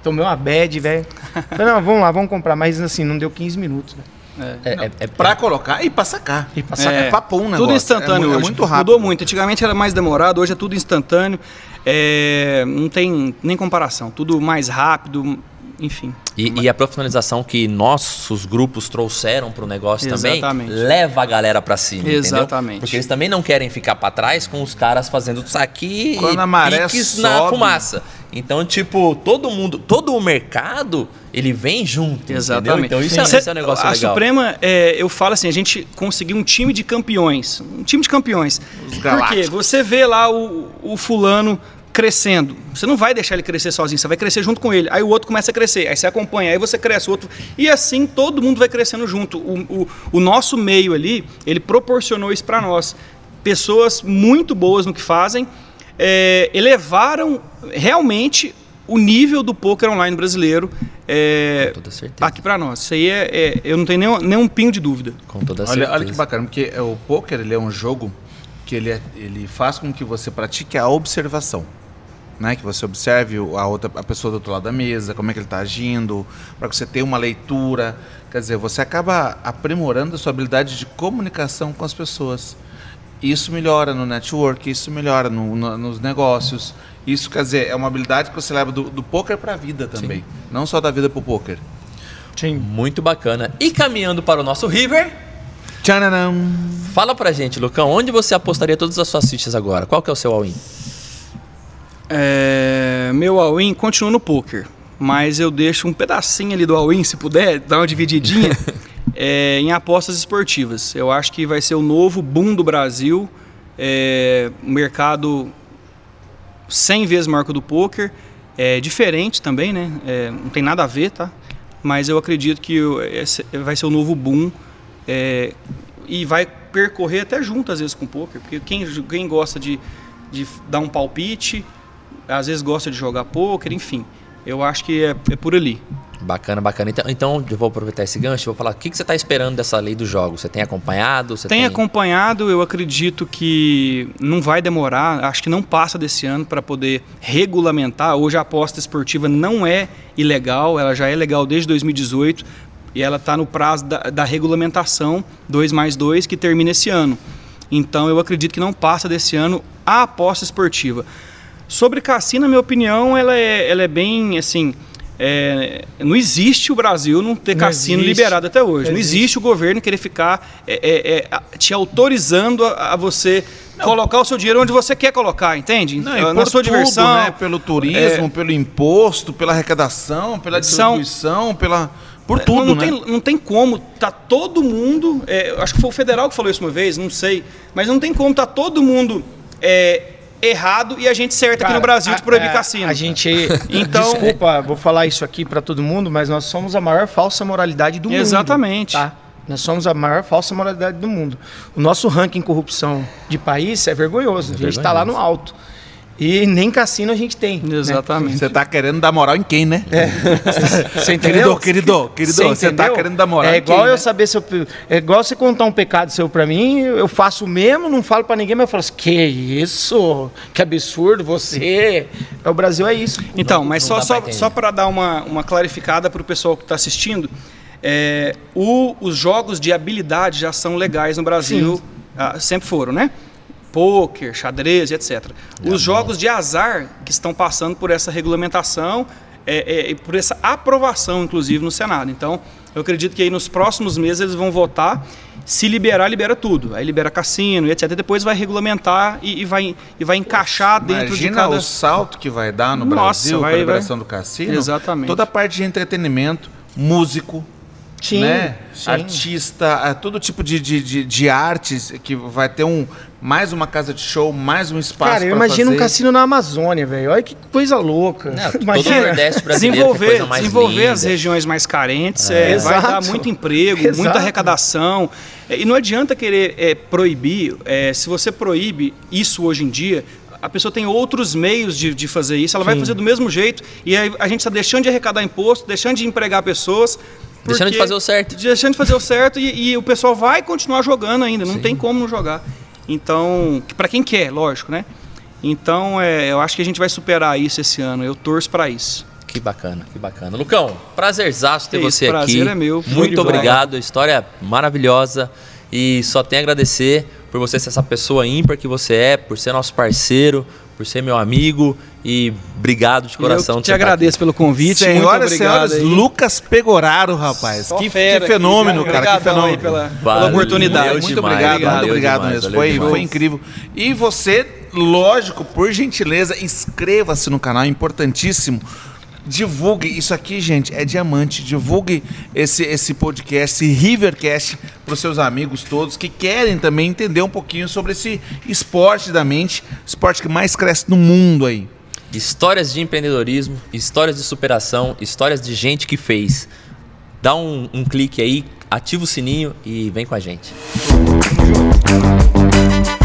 tomei uma bad, velho. <laughs> Falei, não, vamos lá, vamos comprar. Mas assim, não deu 15 minutos, velho. É, é, é, Pra colocar e pra sacar. E pra sacar É, é papum negócio. Tudo instantâneo é, hoje. É muito rápido. Mudou muito. Antigamente era mais demorado, hoje é tudo instantâneo. É, não tem nem comparação. Tudo mais rápido, enfim. E, e a profissionalização que nossos grupos trouxeram para o negócio Exatamente. também leva a galera para cima, Exatamente. entendeu? Porque eles também não querem ficar para trás com os caras fazendo saque Quando e a maré piques na sobe. fumaça. Então, tipo, todo mundo, todo o mercado, ele vem junto, Exatamente. entendeu? Então isso é, esse é um negócio a legal. Suprema, é, eu falo assim, a gente conseguiu um time de campeões. Um time de campeões. Os Por quê? Você vê lá o, o fulano crescendo. Você não vai deixar ele crescer sozinho, você vai crescer junto com ele. Aí o outro começa a crescer, aí você acompanha, aí você cresce, o outro. E assim todo mundo vai crescendo junto. O, o, o nosso meio ali, ele proporcionou isso para nós. Pessoas muito boas no que fazem, é, elevaram realmente o nível do poker online brasileiro é, Com toda certeza. aqui para nós. Isso aí é, é- eu não tenho nenhum, nenhum pingo de dúvida. Com toda Olha, certeza. olha que bacana, porque é, o poker ele é um jogo que ele, é- ele faz com que você pratique a observação. Né? Que você observe a, outra, a pessoa do outro lado da mesa, como é que ele está agindo, para que você tenha uma leitura. Quer dizer, você acaba aprimorando a sua habilidade de comunicação com as pessoas. Isso melhora no network, isso melhora no- no- nos negócios. Isso, quer dizer, é uma habilidade que você leva do, do poker para a vida também. Não só da vida para o poker. Sim. Muito bacana. E caminhando para o nosso River, Tchananã! fala pra gente, Lucão, onde você apostaria todas as suas fichas agora? Qual que é o seu all-in? É, meu all-in continua no poker, mas eu deixo um pedacinho ali do all-in, se puder, dar uma divididinha, <laughs> é, em apostas esportivas. Eu acho que vai ser o novo boom do Brasil, é, um mercado 100 vezes maior que o do poker, é diferente também, né? É, não tem nada a ver, tá? Mas eu acredito que vai ser o novo boom é, e vai percorrer até junto às vezes com o poker, porque quem, quem gosta de, de dar um palpite, às vezes gosta de jogar poker, enfim. Eu acho que é, é por ali. Bacana, bacana. Então, então eu vou aproveitar esse gancho e vou falar o que, que você está esperando dessa lei dos jogos. Você tem acompanhado? Você Tem acompanhado, eu acredito que não vai demorar, acho que não passa desse ano para poder regulamentar. Hoje a aposta esportiva não é ilegal, ela já é legal desde 2018 e ela está no prazo da, da regulamentação 2 mais 2 que termina esse ano. Então eu acredito que não passa desse ano a aposta esportiva. Sobre cassino, na minha opinião, ela é, ela é bem assim. é, não existe o Brasil não ter Não cassino existe. liberado até hoje. Não Não existe. existe o governo querer ficar é, é, é, te autorizando a, a você colocar o seu dinheiro onde você quer colocar, entende? Não, e Na sua tudo, diversão. né? Pelo turismo, pelo imposto, pela arrecadação, pela São- distribuição, pela por Não- tudo, não, né? tem, não tem como, tá todo mundo. é, acho que foi o federal que falou isso uma vez, não sei. Mas não tem como, tá todo mundo é, errado e a gente certa aqui no Brasil de proibir a- a- cassino. A gente. Então- Desculpa, vou falar isso aqui pra todo mundo, mas nós somos a maior falsa moralidade do mundo. Exatamente. Tá? Nós somos a maior falsa moralidade do mundo. O nosso ranking em corrupção de país é vergonhoso. a gente tá lá no alto. E nem cassino a gente tem. né? Exatamente. Você tá querendo dar moral em quem, né? <laughs> Você entendeu? Querido, querido, querido, você tá entendeu? querendo dar moral É em igual quem, eu né? saber se eu. É igual você contar um pecado seu pra mim, eu faço o mesmo, não falo pra ninguém, mas eu falo assim: que isso? Que absurdo, você. É, o Brasil é isso. Então, mas não só, pra só, só para dar uma, uma clarificada para o pessoal que está assistindo, é, o- os jogos de habilidade já são legais no Brasil, ah, sempre foram, né? Pôquer, xadrez etc. Os jogos de azar que estão passando por essa regulamentação é, é, e por essa aprovação, inclusive, no Senado. Então, eu acredito que aí nos próximos meses eles vão votar. Se liberar, libera tudo. Aí libera cassino e etc. Depois vai regulamentar e, e vai, e vai encaixar dentro de Imagina cada... o salto que vai dar no Nossa, Brasil com vai- a liberação vai- do cassino. Exatamente. Toda a parte de entretenimento, músico, Sim, né? sim. Artista, é, todo tipo de, de, de, de artes que vai ter um mais uma casa de show, mais um espaço Cara, eu imagino um cassino na Amazônia, velho. Olha que coisa louca. Não, todo o Imagina. Nordeste brasileiro, desenvolver, coisa mais desenvolver linda. as regiões mais carentes, É. é, vai dar muito emprego, Exato. muita arrecadação. É, E não adianta querer é, proibir. é, se você proíbe isso hoje em dia, a pessoa tem outros meios de, de fazer isso. Ela vai Sim. fazer do mesmo jeito. E aí a gente está deixando de arrecadar imposto, deixando de empregar pessoas. Deixando de fazer o certo. Deixando de fazer o certo e, e o pessoal vai continuar jogando ainda. Não tem como não jogar. Então, para quem quer, lógico, né? Então, é, eu acho que a gente vai superar isso esse ano. Eu torço para isso. Que bacana, que bacana. Lucão, prazerzaço ter isso, você prazer aqui. é meu. Muito obrigado, história maravilhosa. E só tenho a agradecer por você ser essa pessoa ímpar que você é, por ser nosso parceiro, por ser meu amigo e obrigado de coração. Eu te estar agradeço pelo convite. Senhoras e senhores, aí. Lucas Pegoraro, rapaz. Que, fera que fenômeno, aqui, cara. Que fenômeno. pela, Valeu pela oportunidade. Muito demais, obrigado, muito obrigado demais, mesmo. Foi, demais. foi incrível. E você, lógico, por gentileza, inscreva-se no canal, é importantíssimo. Divulgue isso aqui, gente, é diamante. Divulgue esse, esse podcast, esse Rivercast, para os seus amigos todos que querem também entender um pouquinho sobre esse esporte da mente, esporte que mais cresce no mundo aí. Histórias de empreendedorismo, histórias de superação, histórias de gente que fez. Dá um, um clique aí, ativa o sininho e vem com a gente. Junto.